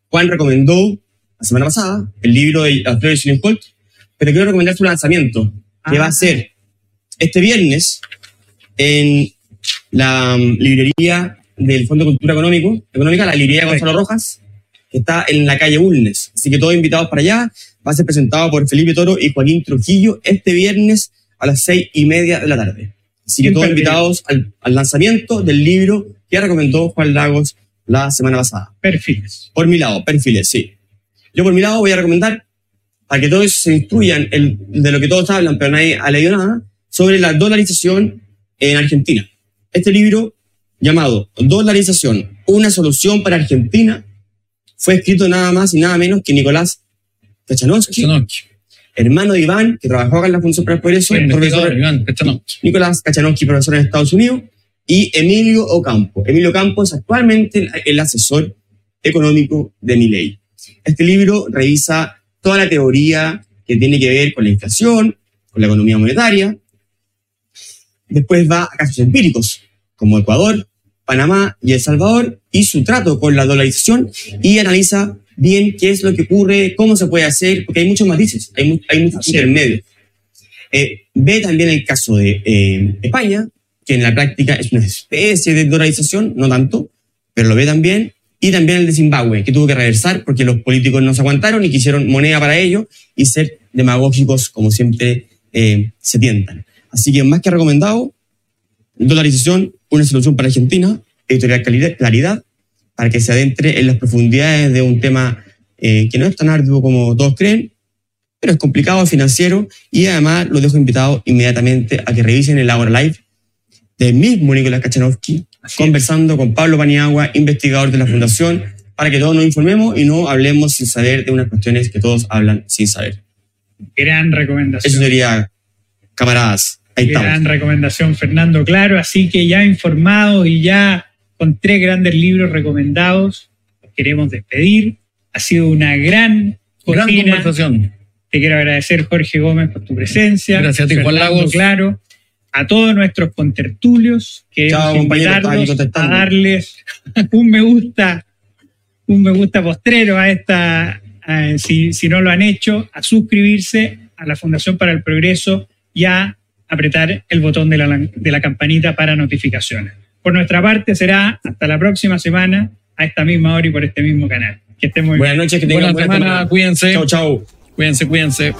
Juan recomendó la semana pasada, el libro de Alfredo Holt, pero quiero recomendar su lanzamiento, que Ah. va a ser este viernes en la mm, librería del Fondo de Cultura Económico, Económica, la librería. Gonzalo Rojas, que está en la calle Bulnes. Así que todos invitados para allá. Va a ser presentado por Felipe Toro y Joaquín Trujillo este viernes a las seis y media de la tarde. Así que todos invitados al, al lanzamiento del libro que recomendó Juan Lagos la semana pasada. Perfiles. Por mi lado, perfiles, sí. Yo por mi lado voy a recomendar para que todos se instruyan el- de lo que todos hablan, pero nadie ha leído nada, sobre la dolarización en Argentina. Este libro, llamado Dolarización, una solución para Argentina, fue escrito nada más y nada menos que Nicolás Kachanowski, Pechanovsky. hermano de Iván, que trabajó acá en la Función para el Progreso, Sí, profesor Iván Pechanovsky. Nicolás Kachanowski, profesor en Estados Unidos, y Emilio Ocampo. Emilio Ocampo es actualmente el, el asesor económico de Milei. Este libro revisa toda la teoría que tiene que ver con la inflación, con la economía monetaria. Después va a casos empíricos, como Ecuador, Panamá y El Salvador, y su trato con la dolarización, y analiza bien qué es lo que ocurre, cómo se puede hacer, porque hay muchos matices, hay, mu- hay muchos es. intermedios. Eh, ve también el caso de eh, España, que en la práctica es una especie de dolarización, no tanto, pero lo ve también. Y también el de Zimbabue, que tuvo que reversar porque los políticos no se aguantaron y quisieron moneda para ello y ser demagógicos como siempre eh, se tientan. Así que más que recomendado, dolarización, una solución para Argentina, editorial Claridad- Claridad, para que se adentre en las profundidades de un tema eh, que no es tan arduo como todos creen, pero es complicado, financiero, y además los dejo invitados inmediatamente a que revisen el Agora Live del mismo Nicolás Kachanowski, conversando con Pablo Paniagua, investigador de la Fundación, para que todos nos informemos y no hablemos sin saber de unas cuestiones que todos hablan sin saber. Gran Eso recomendación. sería, camaradas, ahí Gran estamos. recomendación, Fernando. Claro, así que ya informados y ya con tres grandes libros recomendados, queremos despedir. Ha sido una gran Gran conversación. Te quiero agradecer, Jorge Gómez, por tu presencia. Gracias a ti, Juan Lagos. Claro. A todos nuestros contertulios, aquí invitarlos a darles un me gusta un me gusta postrero a esta, si, si no lo han hecho, a suscribirse a la Fundación para el Progreso y a apretar el botón de la, de la campanita para notificaciones. Por nuestra parte será hasta la próxima semana a esta misma hora y por este mismo canal. Que estén muy Buenas noches, que tengan buena semana. Cuídense. Chau, chau. Cuídense, cuídense.